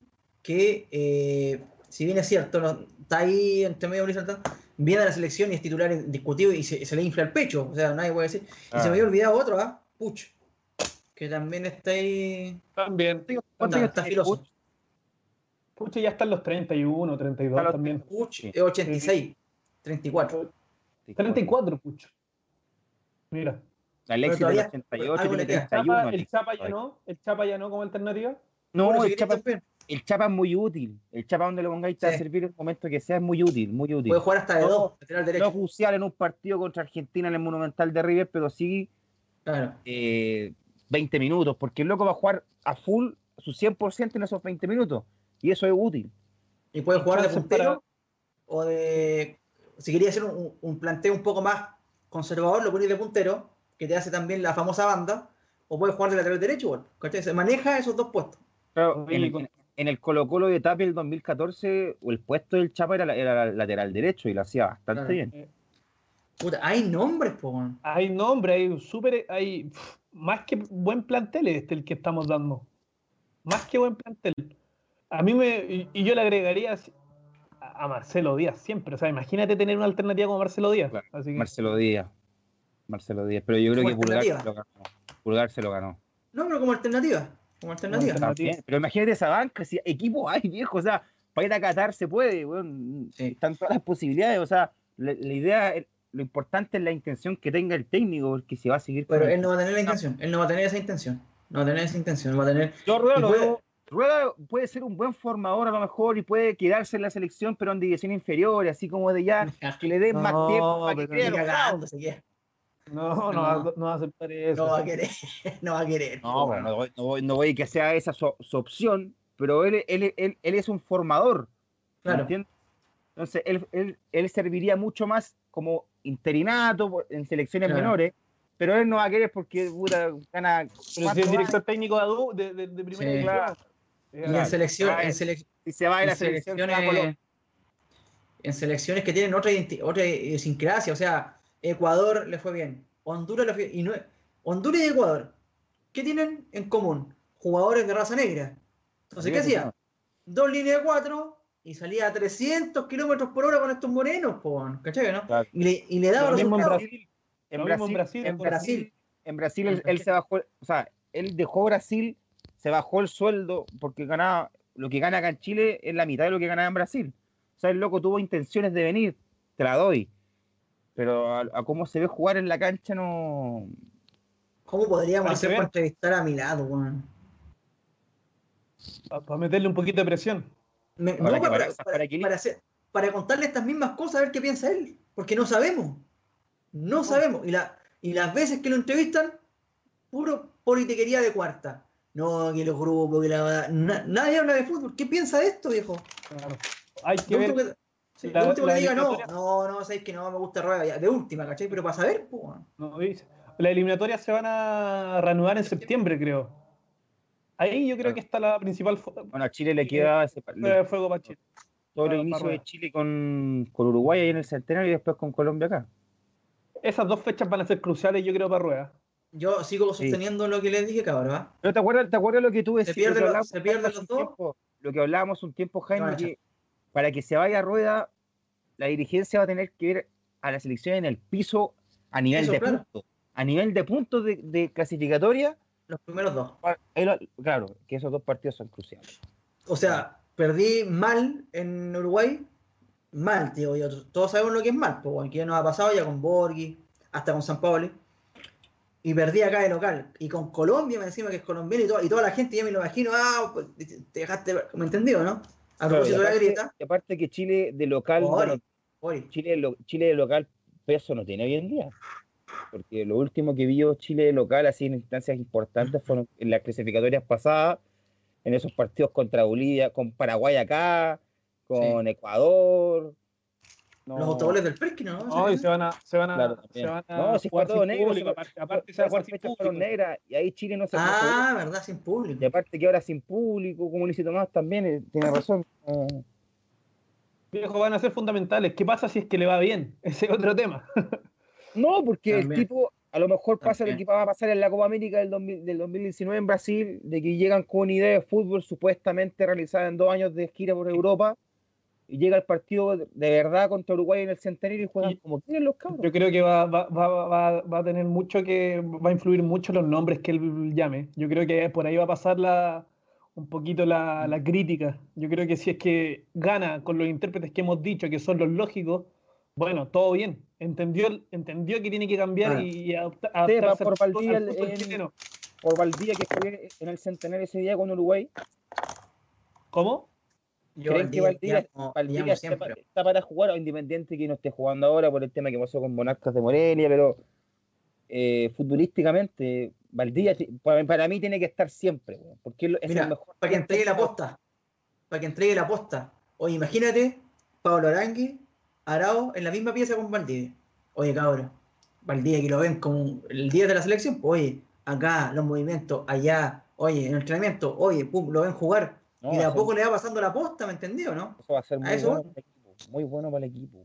que eh, si bien es cierto, no, está ahí entre medio Santana, viene a la selección y es titular indiscutido y se, se le infla el pecho, o sea, nadie puede decir. Y se Ah. me había olvidado otro, ¿ah? Puch, que también está ahí. También. ¿Cuántos Anda, años está filoso. Puch? Pucha, ya están los 31, 32 Está los- también. Puch es 86, 34. 34, Pucho. Mira. Alexis del todavía- 88 algo tiene le queda. 31. Chapa- el Chapa ya no, el Chapa ya no como alternativa. No, el Chapa. El Chapa es muy útil. El Chapa donde lo pongáis te va a Sí. servir en el momento que sea es muy útil, muy útil. Puede jugar hasta de No, dos, lateral No derecho. crucial en un partido contra Argentina en el Monumental de River, pero sí Claro. eh, 20 minutos, porque el loco va a jugar a full su 100% en esos 20 minutos. Y eso es útil. Y puede jugar de puntero para- o de. Si quería hacer un, un planteo un poco más conservador, lo ponéis de puntero, que te hace también la famosa banda, o puede jugar de lateral derecho, igual, ¿cachai? Se maneja esos dos puestos. Claro, Oye, en, con- en el Colo Colo de Tapia el 2014, el puesto del Chapa era, era lateral derecho y lo hacía bastante Claro. bien. Puta, hay nombres, po. Hay nombre, hay un súper, hay más que buen plantel este el que estamos dando. Más que buen plantel. A mí me, y, y yo le agregaría a, Marcelo Díaz siempre. O sea, imagínate tener una alternativa como Marcelo Díaz. Claro, Así que, Marcelo Díaz. Marcelo Díaz. Pero yo creo que Pulgar se lo ganó. Pulgar se lo ganó. No, pero como alternativa. Como alternativa. También. Pero imagínate esa banca, si equipo hay, viejo. O sea, para ir a Qatar se puede, weón. Sí. Están todas las posibilidades. O sea, la, la idea, lo importante es la intención que tenga el técnico, porque si va a seguir con Pero el- él no va a tener la intención. Él no va a tener esa intención. No va a tener esa intención. Va a tener. Yo Rueda lo puede- veo- Rueda puede ser un buen formador a lo mejor y puede quedarse en la selección, pero en división inferior, así como de ya, que le den más tiempo para que pero no, no, No. va, no va a aceptar eso. No va a querer. No va a querer. No, bueno, no, voy- no, voy- no voy a que sea esa su, su opción, pero él, él, él, él es un formador. ¿me Claro. entiendes? Entonces, él, él, él serviría mucho más como interinato en selecciones Claro. menores, pero él no va a querer porque puta, gana. Pero si es director años técnico de, adu- de, de, de primera Sí. Claro. Y en selección, Ah, en selec- y se va de la selección. en selecciones que tienen otra, otra idiosincrasia, o sea, Ecuador le fue bien, Honduras le fue y no, Honduras y Ecuador, ¿qué tienen en común? Jugadores de raza negra. Entonces, ¿qué hacía? Dos líneas de cuatro y salía a 300 kilómetros por hora con estos morenos, po, ¿cachai? ¿no? Claro. Y, le, y le daba Lo mismo en resultados. Brasil. En Brasil, en Brasil, en Brasil él, se bajó, o sea, él dejó Brasil, se bajó el sueldo porque ganaba, lo que gana acá en Chile es la mitad de lo que ganaba en Brasil. O sea, el loco tuvo intenciones de venir, te la doy. Pero a, cómo se ve jugar en la cancha no. ¿Cómo podríamos hacer para entrevistar a mi lado, weón? Para meterle un poquito de presión. no, para, para, contarle estas mismas cosas, a ver qué piensa él. Porque no sabemos. No sabemos. Y, la, y las veces que lo entrevistan, puro politiquería de cuarta. No, que los grupos, que la. nadie habla de fútbol. ¿Qué piensa de esto, viejo? Claro. Hay que ver. La, último que diga no, no, no, sabéis que no me gusta rueda, de última, ¿cachai? Pero para saber, pues. No, las eliminatorias se van a reanudar en septiembre, creo. Ahí yo creo que está la principal. Bueno, a Chile le queda ese fuego para Chile. Todo el inicio de Chile con, con, Uruguay ahí en el centenario y después con Colombia acá. Esas dos fechas van a ser cruciales, yo creo, para Rueda. Yo sigo sosteniendo lo que les dije, cabrón. ¿ah? Pero te acuerdas, te acuerdas lo que tú decías. Se pierde, lo, se pierde los dos. lo que hablábamos un tiempo, Jaime, que para que se vaya a rueda, la dirigencia va a tener que ver a la selección en el piso a nivel de puntos. A nivel de puntos de, clasificatoria. Los primeros dos. Claro, que esos dos partidos son cruciales. O sea, perdí mal en Uruguay. Mal, tío. Todos sabemos lo que es mal. Pues, que ya nos ha pasado ya con Borghi, hasta con San Pablo y perdí acá de local. Y con Colombia, me encima que es colombiano y, todo, y toda la gente, ya me lo imagino, ah, pues, te dejaste, ¿me entendió, no? A propósito de la grieta. Y aparte que Chile de local, Chile, Chile de local peso no tiene hoy en día. Porque lo último que vio Chile de local, así en instancias importantes, fueron en las clasificatorias pasadas, en esos partidos contra Bolivia, con Paraguay acá, con Ecuador, los autogoles del Perkin, ¿no? No, se van a, se van a, se van a no, si jugar todo negro, público, aparte, aparte se va a jugar sin público. negra y ahí Chile no se Ah, verdad, sin público. Y aparte que ahora sin público, como Luisito Tomás también eh, tiene razón. Viejo, van a ser fundamentales. ¿Qué pasa si es que le va bien? Ese es otro tema. no, porque el tipo, a lo mejor pasa lo que va a pasar en la Copa América del, 2019 en Brasil, de que llegan con una idea de fútbol supuestamente realizada en dos años de gira por Europa y llega el partido de verdad contra Uruguay en el centenario y juegan como quieren los cabros. Yo creo que va, va, va, va, a tener mucho que, va a influir mucho los nombres que él llame. Yo creo que por ahí va a pasar la, un poquito la, la crítica. Yo creo que si es que gana con los intérpretes que hemos dicho, que son los lógicos, bueno, todo bien. Entendió, entendió que tiene que cambiar ah. y adaptarse por Valdía, por Valdía que fue en el centenario ese día con Uruguay. ¿Cómo? ¿Creen que Valdivia, está, para jugar o independiente que no esté jugando ahora por el tema que pasó con Monarcas de Morelia? Pero eh, futbolísticamente, Valdivia para, mí tiene que estar siempre, porque es el mejor. Para que entregue la posta, para que entregue la posta. Oye, imagínate, Pablo Arangui, Arao en la misma pieza con Valdivia. Oye, cabrón, Valdivia que lo ven como el día de la selección, pues, oye, acá los movimientos, allá, oye, en el entrenamiento, oye, pum, lo ven jugar y de a poco le va pasando la posta, ¿me entendió, no? Eso va a ser muy, bueno, para el equipo, muy bueno para el equipo.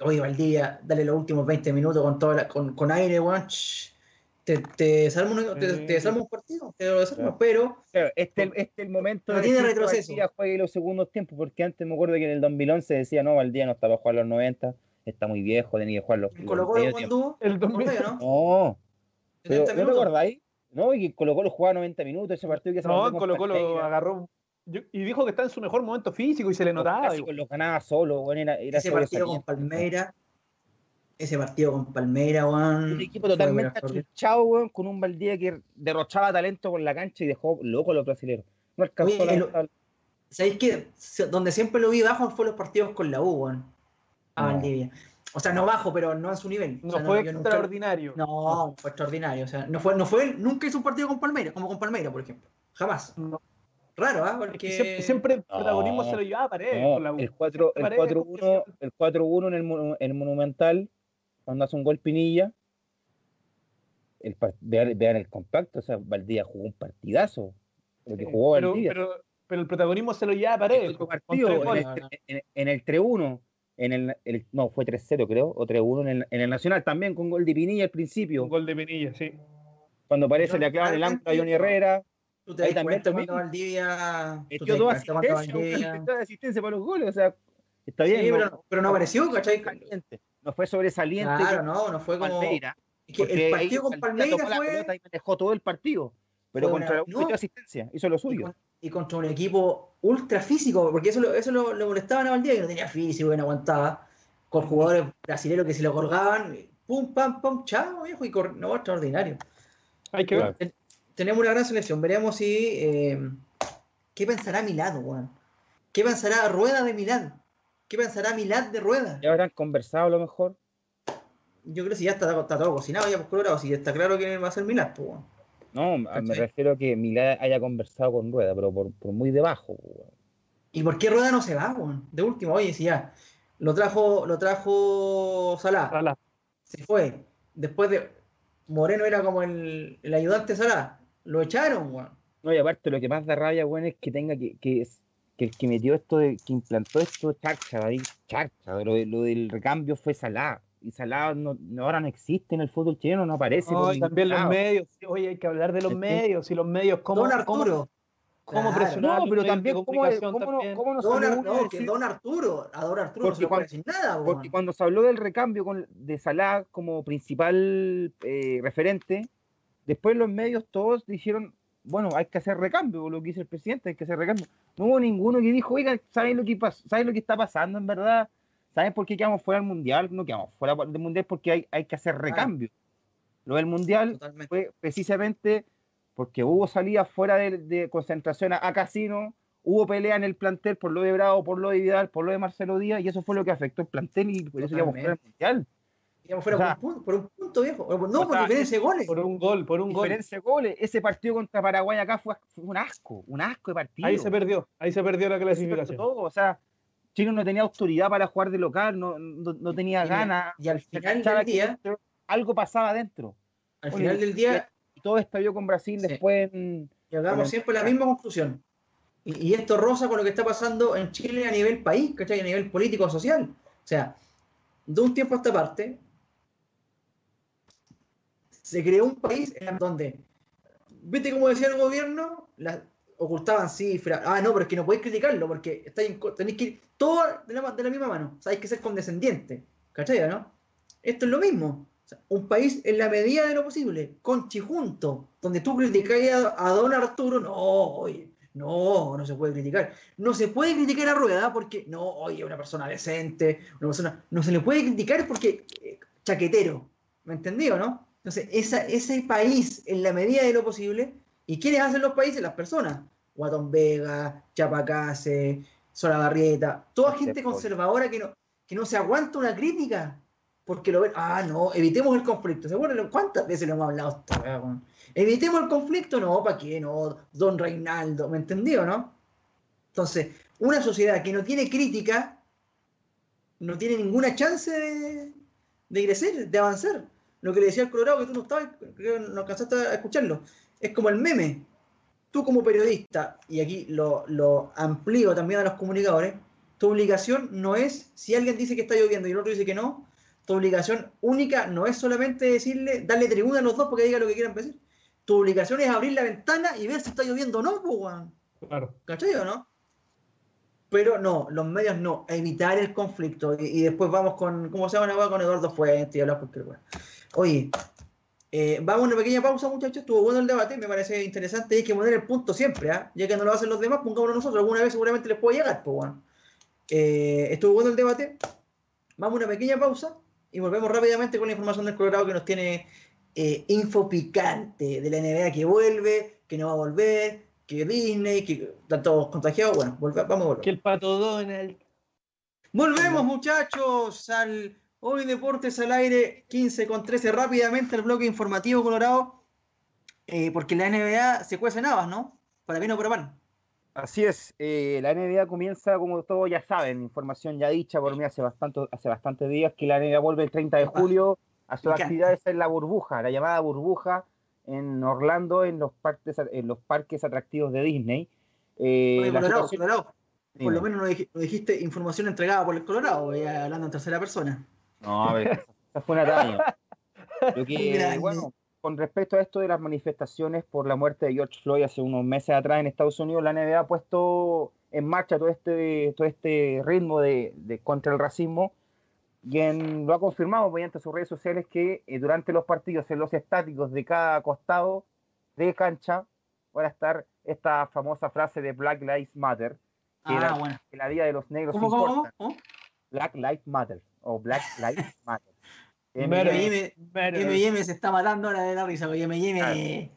Oye, Valdivia, dale los últimos 20 minutos con toda con, con aire, weón. Te, te, salmo un, te, te un partido, te lo desarmo, pero. Claro, este, este es el momento no de tiene retroceso. Valdivia juegue los segundos tiempos, porque antes me acuerdo que en el 2011 decía, no, Valdivia no está para jugar los 90, está muy viejo, tenía que jugar los. Colo Colo cuando el 2011, ¿no? No. Pero, ¿No te acordáis? No, y que Colo Colo jugaba 90 minutos ese partido que se No, Colo Colo agarró y dijo que está en su mejor momento físico y se le notaba. Lo ganaba solo, bueno, era, ese partido con Palmeira, ese partido con Palmeira, weón. Un equipo totalmente achuchado, weón, con un Valdía que derrochaba talento con la cancha y dejó loco a los brasileños. No alcanzó Oye, ¿Sabéis que donde siempre lo vi bajo fue los partidos con la U, weón? A Valdivia. O sea, no bajo, pero no en su nivel. No fue extraordinario. No, fue extraordinario. O sea, no fue, no fue, nunca hizo un partido con Palmeira, como con Palmeira, por ejemplo. Jamás. No. Raro, ¿ah? Porque siempre, el protagonismo se lo llevaba a pared. el 4-1 el 4-1 en el, el, Monumental, cuando hace un gol Pinilla. El, vean, el compacto, o sea, Valdía jugó un partidazo. Lo que jugó pero, Pero, pero, el protagonismo se lo llevaba a pared. en, el 3-1, en el, no, fue 3-0 creo, o 3-1 en el, en el Nacional también con gol de Pinilla al principio. Un gol de Pinilla, sí. Cuando aparece le aclavan el ancla a Johnny Herrera. Tú te das cuenta cuando Valdivia. Metió dos asistencias, de asistencia para los goles, o sea, está bien. Sí, pero, pero, no apareció, ¿cachai? No fue sobresaliente. Claro, no, no fue como. el partido con Palmeiras fue. Y dejó todo el partido. Pero contra una, no, asistencia, hizo lo suyo. Y, contra un equipo ultra físico, porque eso, lo, eso lo, lo molestaban a Valdía, que no tenía físico, que no aguantaba. Con jugadores brasileños que se lo colgaban, pum, pam, pum, chao, viejo, y no, extraordinario. Hay que ver. Tenemos una gran selección. Veremos si. Eh, ¿Qué pensará Milán, weón? ¿Qué pensará Rueda de Milán? ¿Qué pensará Milán de Rueda? ¿Ya habrán conversado a lo mejor? Yo creo que si ya está, todo cocinado, ya por colorado, si está claro que va a ser Milán, pues, No, me refiero a que Milán haya conversado con Rueda, pero por, muy debajo. ¿Y por qué Rueda no se va, weón? De último, oye, si ya lo trajo, lo trajo Salah, Salah. se fue. Después de Moreno era como el, el ayudante Salah, lo echaron, weón. No, y aparte lo que más da rabia, weón, es que tenga que, que, que el que metió esto, de, que implantó esto, Charcha, David, Charcha, lo, lo del recambio fue Salah y Salah no, ahora no existe en el fútbol chileno, no aparece. No, también los medios, oye, hay que hablar de los medios, y los medios, ¿cómo, Don Arturo. ¿Cómo, presionar? No, pero también, ¿cómo, cómo, no, cómo no, Don, no que Don Arturo, a Don Arturo porque no se cuando, decir nada. Porque cuando se habló del recambio con, de Salah como principal eh, referente, después los medios todos dijeron, bueno, hay que hacer recambio, lo que dice el presidente, hay que hacer recambio. No hubo ninguno que dijo, oiga, ¿saben lo que, ¿saben lo que está pasando en verdad? ¿Saben por qué quedamos fuera del mundial? No quedamos fuera del mundial porque hay, hay que hacer recambio. Lo del mundial fue precisamente porque hubo salidas fuera de, concentración a, casino, hubo pelea en el plantel por lo de Bravo, por lo de Vidal, por lo de Marcelo Díaz, y eso fue lo que afectó el plantel y por eso quedamos fuera del mundial. Quedamos fuera por, un punto, por, un viejo. No, por diferencia de goles. Por un gol, por un gol. Diferencia de goles. Ese partido contra Paraguay acá fue, un asco, un asco de partido. Ahí se perdió, ahí se perdió la clasificación. Todo, o sea, Chino no tenía autoridad para jugar de local, no, no, tenía ganas. Y al final del día. Algo pasaba adentro. Al final del día. Y todo estalló con Brasil después. En, llegamos siempre a la misma conclusión. Y, esto rosa con lo que está pasando en Chile a nivel país, ¿cachai? A nivel político social. O sea, de un tiempo a esta parte, se creó un país donde, ¿viste cómo decía el gobierno? Ocultaban cifras. Ah, no, pero es que no podéis criticarlo porque tenéis que ir todo de la, de la misma mano. O hay que ser condescendiente. ¿Cachai, no? Esto es lo mismo. un país en la medida de lo posible, conchijunto, donde tú criticáis a, don Arturo, no, oye, no, no se puede criticar. No se puede criticar a Rueda porque, no, oye, una persona decente, una persona, no se le puede criticar porque eh, chaquetero, ¿me entendió, no? Entonces, esa, ese país, en la medida de lo posible, ¿Y quiénes hacen los países? Las personas. Guatón Vega, Chapacase, Sola Barrieta, toda gente conservadora que no, que no se aguanta una crítica porque lo ven, ah, no, evitemos el conflicto. ¿Se acuerdan cuántas veces lo hemos hablado? Evitemos el conflicto, no, ¿para qué? No, don Reinaldo, ¿me entendió, no? Entonces, una sociedad que no tiene crítica no tiene ninguna chance de, de crecer, de avanzar. Lo que le decía el Colorado, que tú no estabas, creo que no alcanzaste a escucharlo es como el meme. Tú como periodista, y aquí lo, lo amplío también a los comunicadores, tu obligación no es, si alguien dice que está lloviendo y el otro dice que no, tu obligación única no es solamente decirle, darle tribuna a los dos porque diga lo que quieran decir. Tu obligación es abrir la ventana y ver si está lloviendo o no, pues, Claro. ¿Cachai o no? Pero no, los medios no, evitar el conflicto. Y, después vamos con, ¿cómo se llama? Con Eduardo Fuentes y hablar cualquier cosa. Oye, eh, vamos a una pequeña pausa, muchachos. Estuvo bueno el debate, me parece interesante. Hay que poner el punto siempre, ¿ah? ya que no lo hacen los demás, pongámoslo nosotros. Alguna vez seguramente les puede llegar. Pues, bueno. Eh, estuvo bueno el debate. Vamos a una pequeña pausa y volvemos rápidamente con la información del Colorado que nos tiene eh, info picante de la NBA que vuelve, que no va a volver, que Disney, que están todos contagiados. Bueno, vamos a volver. Que el pato Donald. Volvemos, muchachos, al Hoy Deportes al aire, 15 con 13, rápidamente el bloque informativo colorado, eh, porque la NBA se cuece navas, ¿no? Para bien o para mal. Así es, eh, la NBA comienza, como todos ya saben, información ya dicha por mí hace bastante, hace bastantes días, que la NBA vuelve el 30 de julio a sus actividades en la burbuja, la llamada burbuja en Orlando, en los parques, en los parques atractivos de Disney. Eh, colorado, por lo menos no dijiste, información entregada por el Colorado, hablando en tercera persona. No, a ver, esa fue una talla. bueno, con respecto a esto de las manifestaciones por la muerte de George Floyd hace unos meses atrás en Estados Unidos, la NBA ha puesto en marcha todo este, todo este ritmo de, contra el racismo quien lo ha confirmado mediante sus redes sociales que eh, durante los partidos en los estáticos de cada costado de cancha van a estar esta famosa frase de Black Lives Matter, que, Ah, la, bueno. que la vida de los negros ¿Cómo, importa. cómo? ¿Cómo? Black Lives Matter o Black Lives Matter. M&M M&M se está matando ahora de la risa, porque M&M Claro. eh,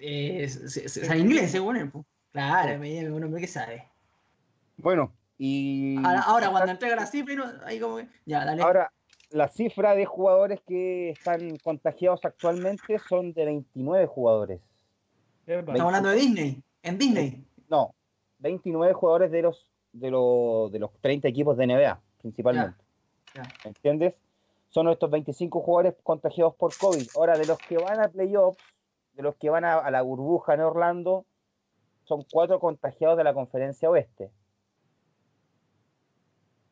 eh, sabe inglés, según él. po. Claro, M&M es un hombre que sabe. bueno, y Ahora, ahora cuando entrega la cifra, no- ahí como que- ya, dale. Ahora, la cifra de jugadores que están contagiados actualmente son de 29 jugadores. Estamos hablando de Disney, en Disney. No, 29 jugadores de los de los, de los 30 equipos de NBA, principalmente. Ya, ya. ¿Me entiendes? Son estos 25 jugadores contagiados por COVID. Ahora, de los que van a playoffs, de los que van a, a la burbuja en Orlando, son cuatro contagiados de la conferencia oeste.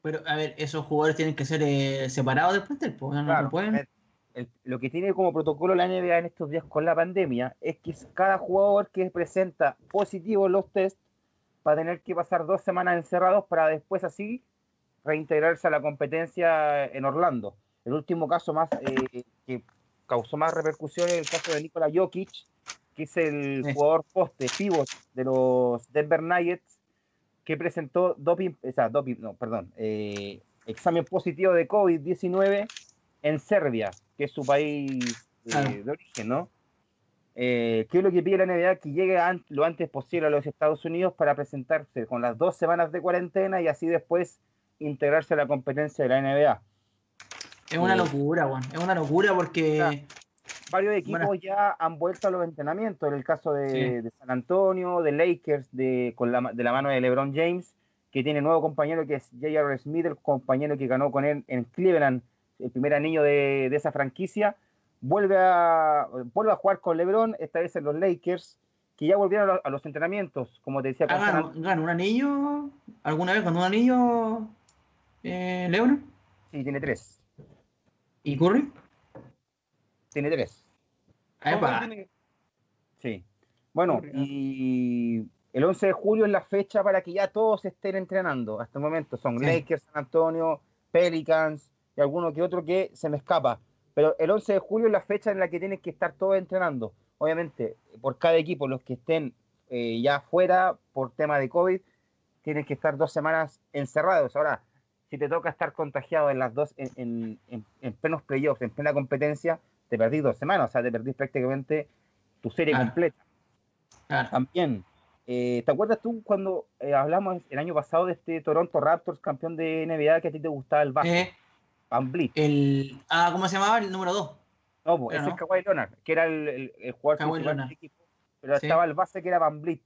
Pero, a ver, esos jugadores tienen que ser eh, separados del plantel, no, no Claro, pueden. el- el- lo que tiene como protocolo la NBA en estos días con la pandemia es que cada jugador que presenta positivo en los test va a tener que pasar dos semanas encerrados para después así reintegrarse a la competencia en Orlando. El último caso más eh, que causó más repercusión es el caso de Nikola Jokic, que es el Sí. jugador poste, pivot de los Denver Nuggets, que presentó doping, o sea, doping, no, perdón, eh, examen positivo de COVID-19 en Serbia, que es su país eh, Claro. de origen, ¿no? Eh, ¿Qué es lo que pide la NBA? Que llegue an- lo antes posible a los Estados Unidos para presentarse con las dos semanas de cuarentena y así después integrarse a la competencia de la NBA. Es una locura, weón. Es una locura porque. Varios equipos Bueno. ya han vuelto a los entrenamientos, en el caso de, Sí. de San Antonio, de Lakers, de, con la, de la mano de LeBron James, que tiene nuevo compañero que es J.R. Smith, el compañero que ganó con él en Cleveland, el primer anillo de, de esa franquicia, vuelve a, vuelve a jugar con LeBron, esta vez en los Lakers, que ya volvieron a los, a los entrenamientos, como te decía, Ah, ganó un anillo. ¿Alguna vez ganó un anillo? Eh, sí, tiene tres, ¿Y Curry? tiene tres. Epa. Sí. Bueno, ah. y el 11 de julio es la fecha para que ya todos estén entrenando. Hasta el momento son Sí. Lakers, San Antonio, Pelicans y alguno que otro que se me escapa. Pero el 11 de julio es la fecha en la que tienen que estar todos entrenando. Obviamente, por cada equipo, los que estén eh, ya fuera por tema de COVID, tienen que estar dos semanas encerrados. Ahora, si te toca estar contagiado en las dos, en, en, en- en plenos playoffs, en plena competencia, te perdís dos semanas, o sea, te perdís prácticamente tu serie Claro. completa. Claro. También, eh, ¿te acuerdas tú cuando eh, hablamos el año pasado de este Toronto Raptors campeón de NBA que a ti te gustaba el básquet? Eh, Van Vliet. el, ah, ¿cómo se llamaba? El número 2. No, pues, ese no. es Kawhi Leonard, que era el, el, el jugador del equipo. Pero Sí. estaba el base que era Van Vliet.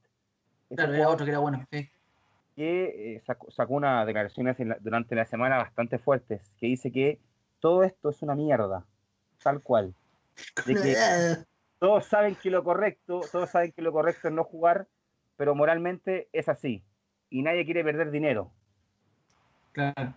Ese Claro, era otro que era bueno. Sí. Que eh, sacó, sacó una declaración durante la semana bastante fuertes, que dice que todo esto es una mierda, tal cual. De que todos saben que lo correcto, todos saben que lo correcto es no jugar, pero moralmente es así. Y nadie quiere perder dinero. Claro.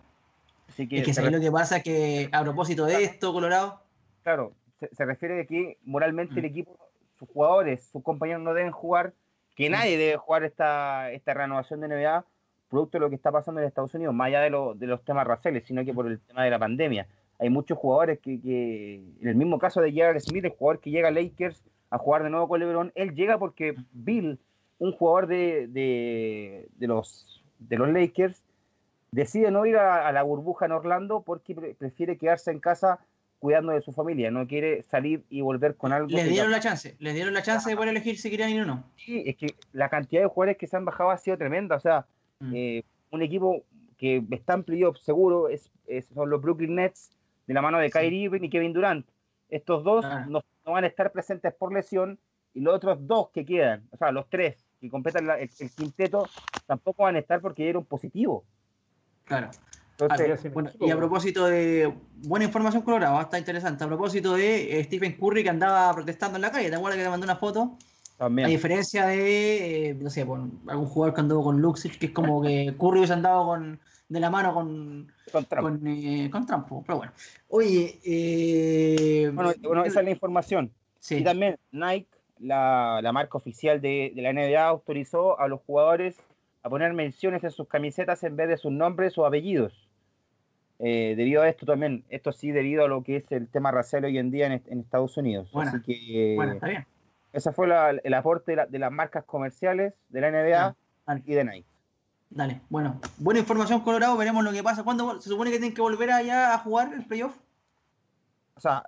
Así que, Es que se ¿sabes re- lo que pasa? Que a propósito de esto, Colorado, claro, se, se refiere a que moralmente el Mm. equipo, sus jugadores, sus compañeros no deben jugar, que nadie debe jugar esta, esta renovación de NBA, producto de lo que está pasando en Estados Unidos, más allá de, lo- de los temas raciales, sino que por el tema de la pandemia. Hay muchos jugadores que, que en el mismo caso de J.R. Smith, el jugador que llega a Lakers a jugar de nuevo con LeBron, él llega porque Bill, un jugador de, de, de los, de los Lakers, decide no ir a, a la burbuja en Orlando porque pre- prefiere quedarse en casa cuidando de su familia, no quiere salir y volver con algo. les dieron la chance. Les dieron la chance de poder elegir si querían ir o no. Sí, es que la cantidad de jugadores que se han bajado ha sido tremenda, o sea, Mm. eh, un equipo que está en playoff seguro es, es- son los Brooklyn Nets de la mano de Sí. Kyrie Irving y Kevin Durant. Estos dos Ah. no, no van a estar presentes por lesión y los otros dos que quedan, o sea, los tres que completan la- el, el quinteto, tampoco van a estar porque dieron positivo. Claro. Entonces, bueno, y a propósito de buena información colorado, está interesante. A propósito de eh, Stephen Curry que andaba protestando en la calle, ¿te acuerdas que te mandé una foto? A también. diferencia de, eh, no sé, algún jugador que anduvo con Luxic, que es como que Curry hubiese andado con, de la mano con, con Trump. con, eh, con Trump. Pero bueno. Oye, eh, Bueno, bueno, esa es la información. sí. Y también Nike, la, la marca oficial de, de la NBA, autorizó a los jugadores a poner menciones en sus camisetas en vez de sus nombres o apellidos. Eh, debido a esto también, esto sí debido a lo que es el tema racial hoy en día en, Estados Unidos. Bueno, Así que bueno, está bien. ese fue el aporte de, las marcas comerciales de la NBA y de Nike. Dale, bueno, buena información Colorado, veremos lo que pasa. ¿Cuándo se supone que tienen que volver allá a jugar el playoff? O sea,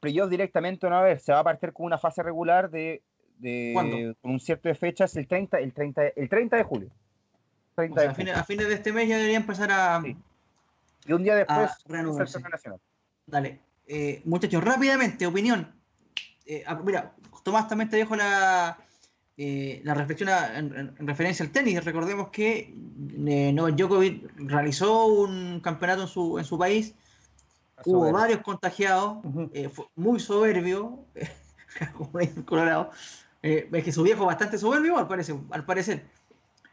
playoff directamente no a ver, se va a partir con una fase regular de, de con un cierto de fechas el 30, el 30, el 30 de julio. a, fines, de este mes ya debería empezar a, y un día después, renovarse. Dale. Eh, muchachos, rápidamente, opinión. Eh, ah, mira, Tomás también te dejo la, eh, la reflexión en, referencia al tenis. Recordemos que Novak Djokovic realizó un campeonato en su, en su país. Hubo varios contagiados. fue muy soberbio. como en Colorado. es que su viejo bastante soberbio, al parecer. Al parecer.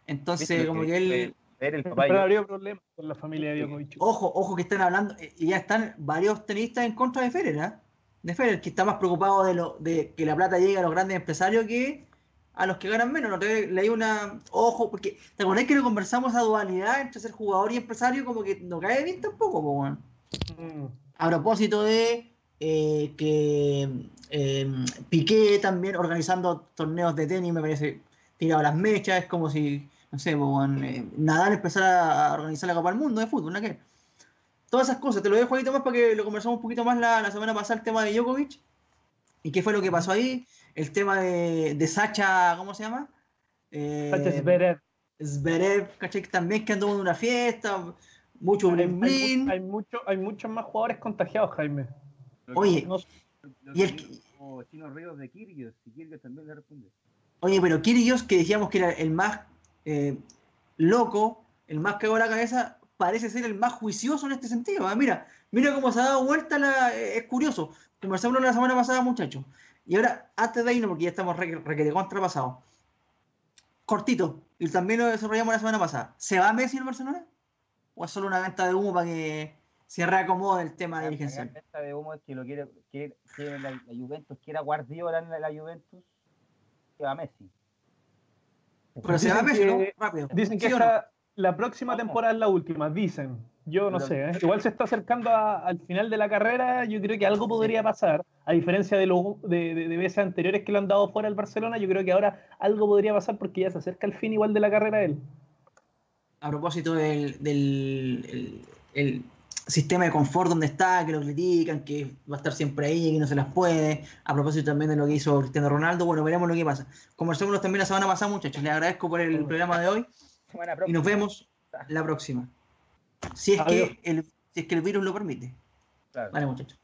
Entonces, como que él pero habría problemas con la familia de Djokovic. Ojo, ojo que están hablando, eh, y ya están varios tenistas en contra de Federer, ¿eh? De Federer, que está más preocupado de, lo, de que la plata llegue a los grandes empresarios que a los que ganan menos. ¿no? Leí una. Ojo, porque ¿te acordás que lo conversamos a dualidad entre ser jugador y empresario? Como que no cae bien tampoco, pues, A propósito de eh, que eh, Piqué también organizando torneos de tenis, me parece tirado las mechas, es como si no sé, eh, Nadal empezar a organizar la Copa del Mundo de fútbol, ¿no? ¿Qué? Todas esas cosas, te lo dejo ahí más para que lo conversamos un poquito más la, semana pasada, el tema de Djokovic. ¿Y qué fue lo que pasó ahí? El tema de, de Sacha, ¿cómo se llama? Eh, Sacha Zverev. Zverev, ¿cachai? También que anduvo en una fiesta, mucho bling bling. Hay, mucho, hay muchos más jugadores contagiados, Jaime. Oye, y el... Chino Ríos de Kyrgios, y Kyrgios también le responde. Oye, pero Kyrgios, que decíamos que era el más eh, loco, el más que la cabeza, parece ser el más juicioso en este sentido. ¿ah? Mira, mira cómo se ha dado vuelta, la, eh, es curioso. Conversamos la semana pasada, muchachos. Y ahora, antes de irnos, porque ya estamos requete contrapasados, cortito, y también lo desarrollamos la semana pasada. ¿Se va Messi en Barcelona? ¿O es solo una venta de humo para que se reacomode el tema de dirigencia? La venta de humo es que lo quiere, quiere, la, la, Juventus, quiera Guardiola en la Juventus, que va Messi. Pero se va Rápido. Dicen que la próxima temporada es la última, dicen. Yo no sé, ¿eh? igual se está acercando al final de la carrera, yo creo que algo podría pasar, a diferencia de, los de, de, veces anteriores que le han dado fuera al Barcelona, yo creo que ahora algo podría pasar porque ya se acerca el fin igual de la carrera él. A propósito del, el, sistema de confort donde está, que lo critican, que va a estar siempre ahí y que no se las puede. A propósito también de lo que hizo Cristiano Ronaldo, bueno, veremos lo que pasa. Conversamos también la semana pasada, muchachos. Les agradezco por el programa de hoy y nos vemos la próxima. Si es, que el, si es que el virus lo permite. Vale, muchachos.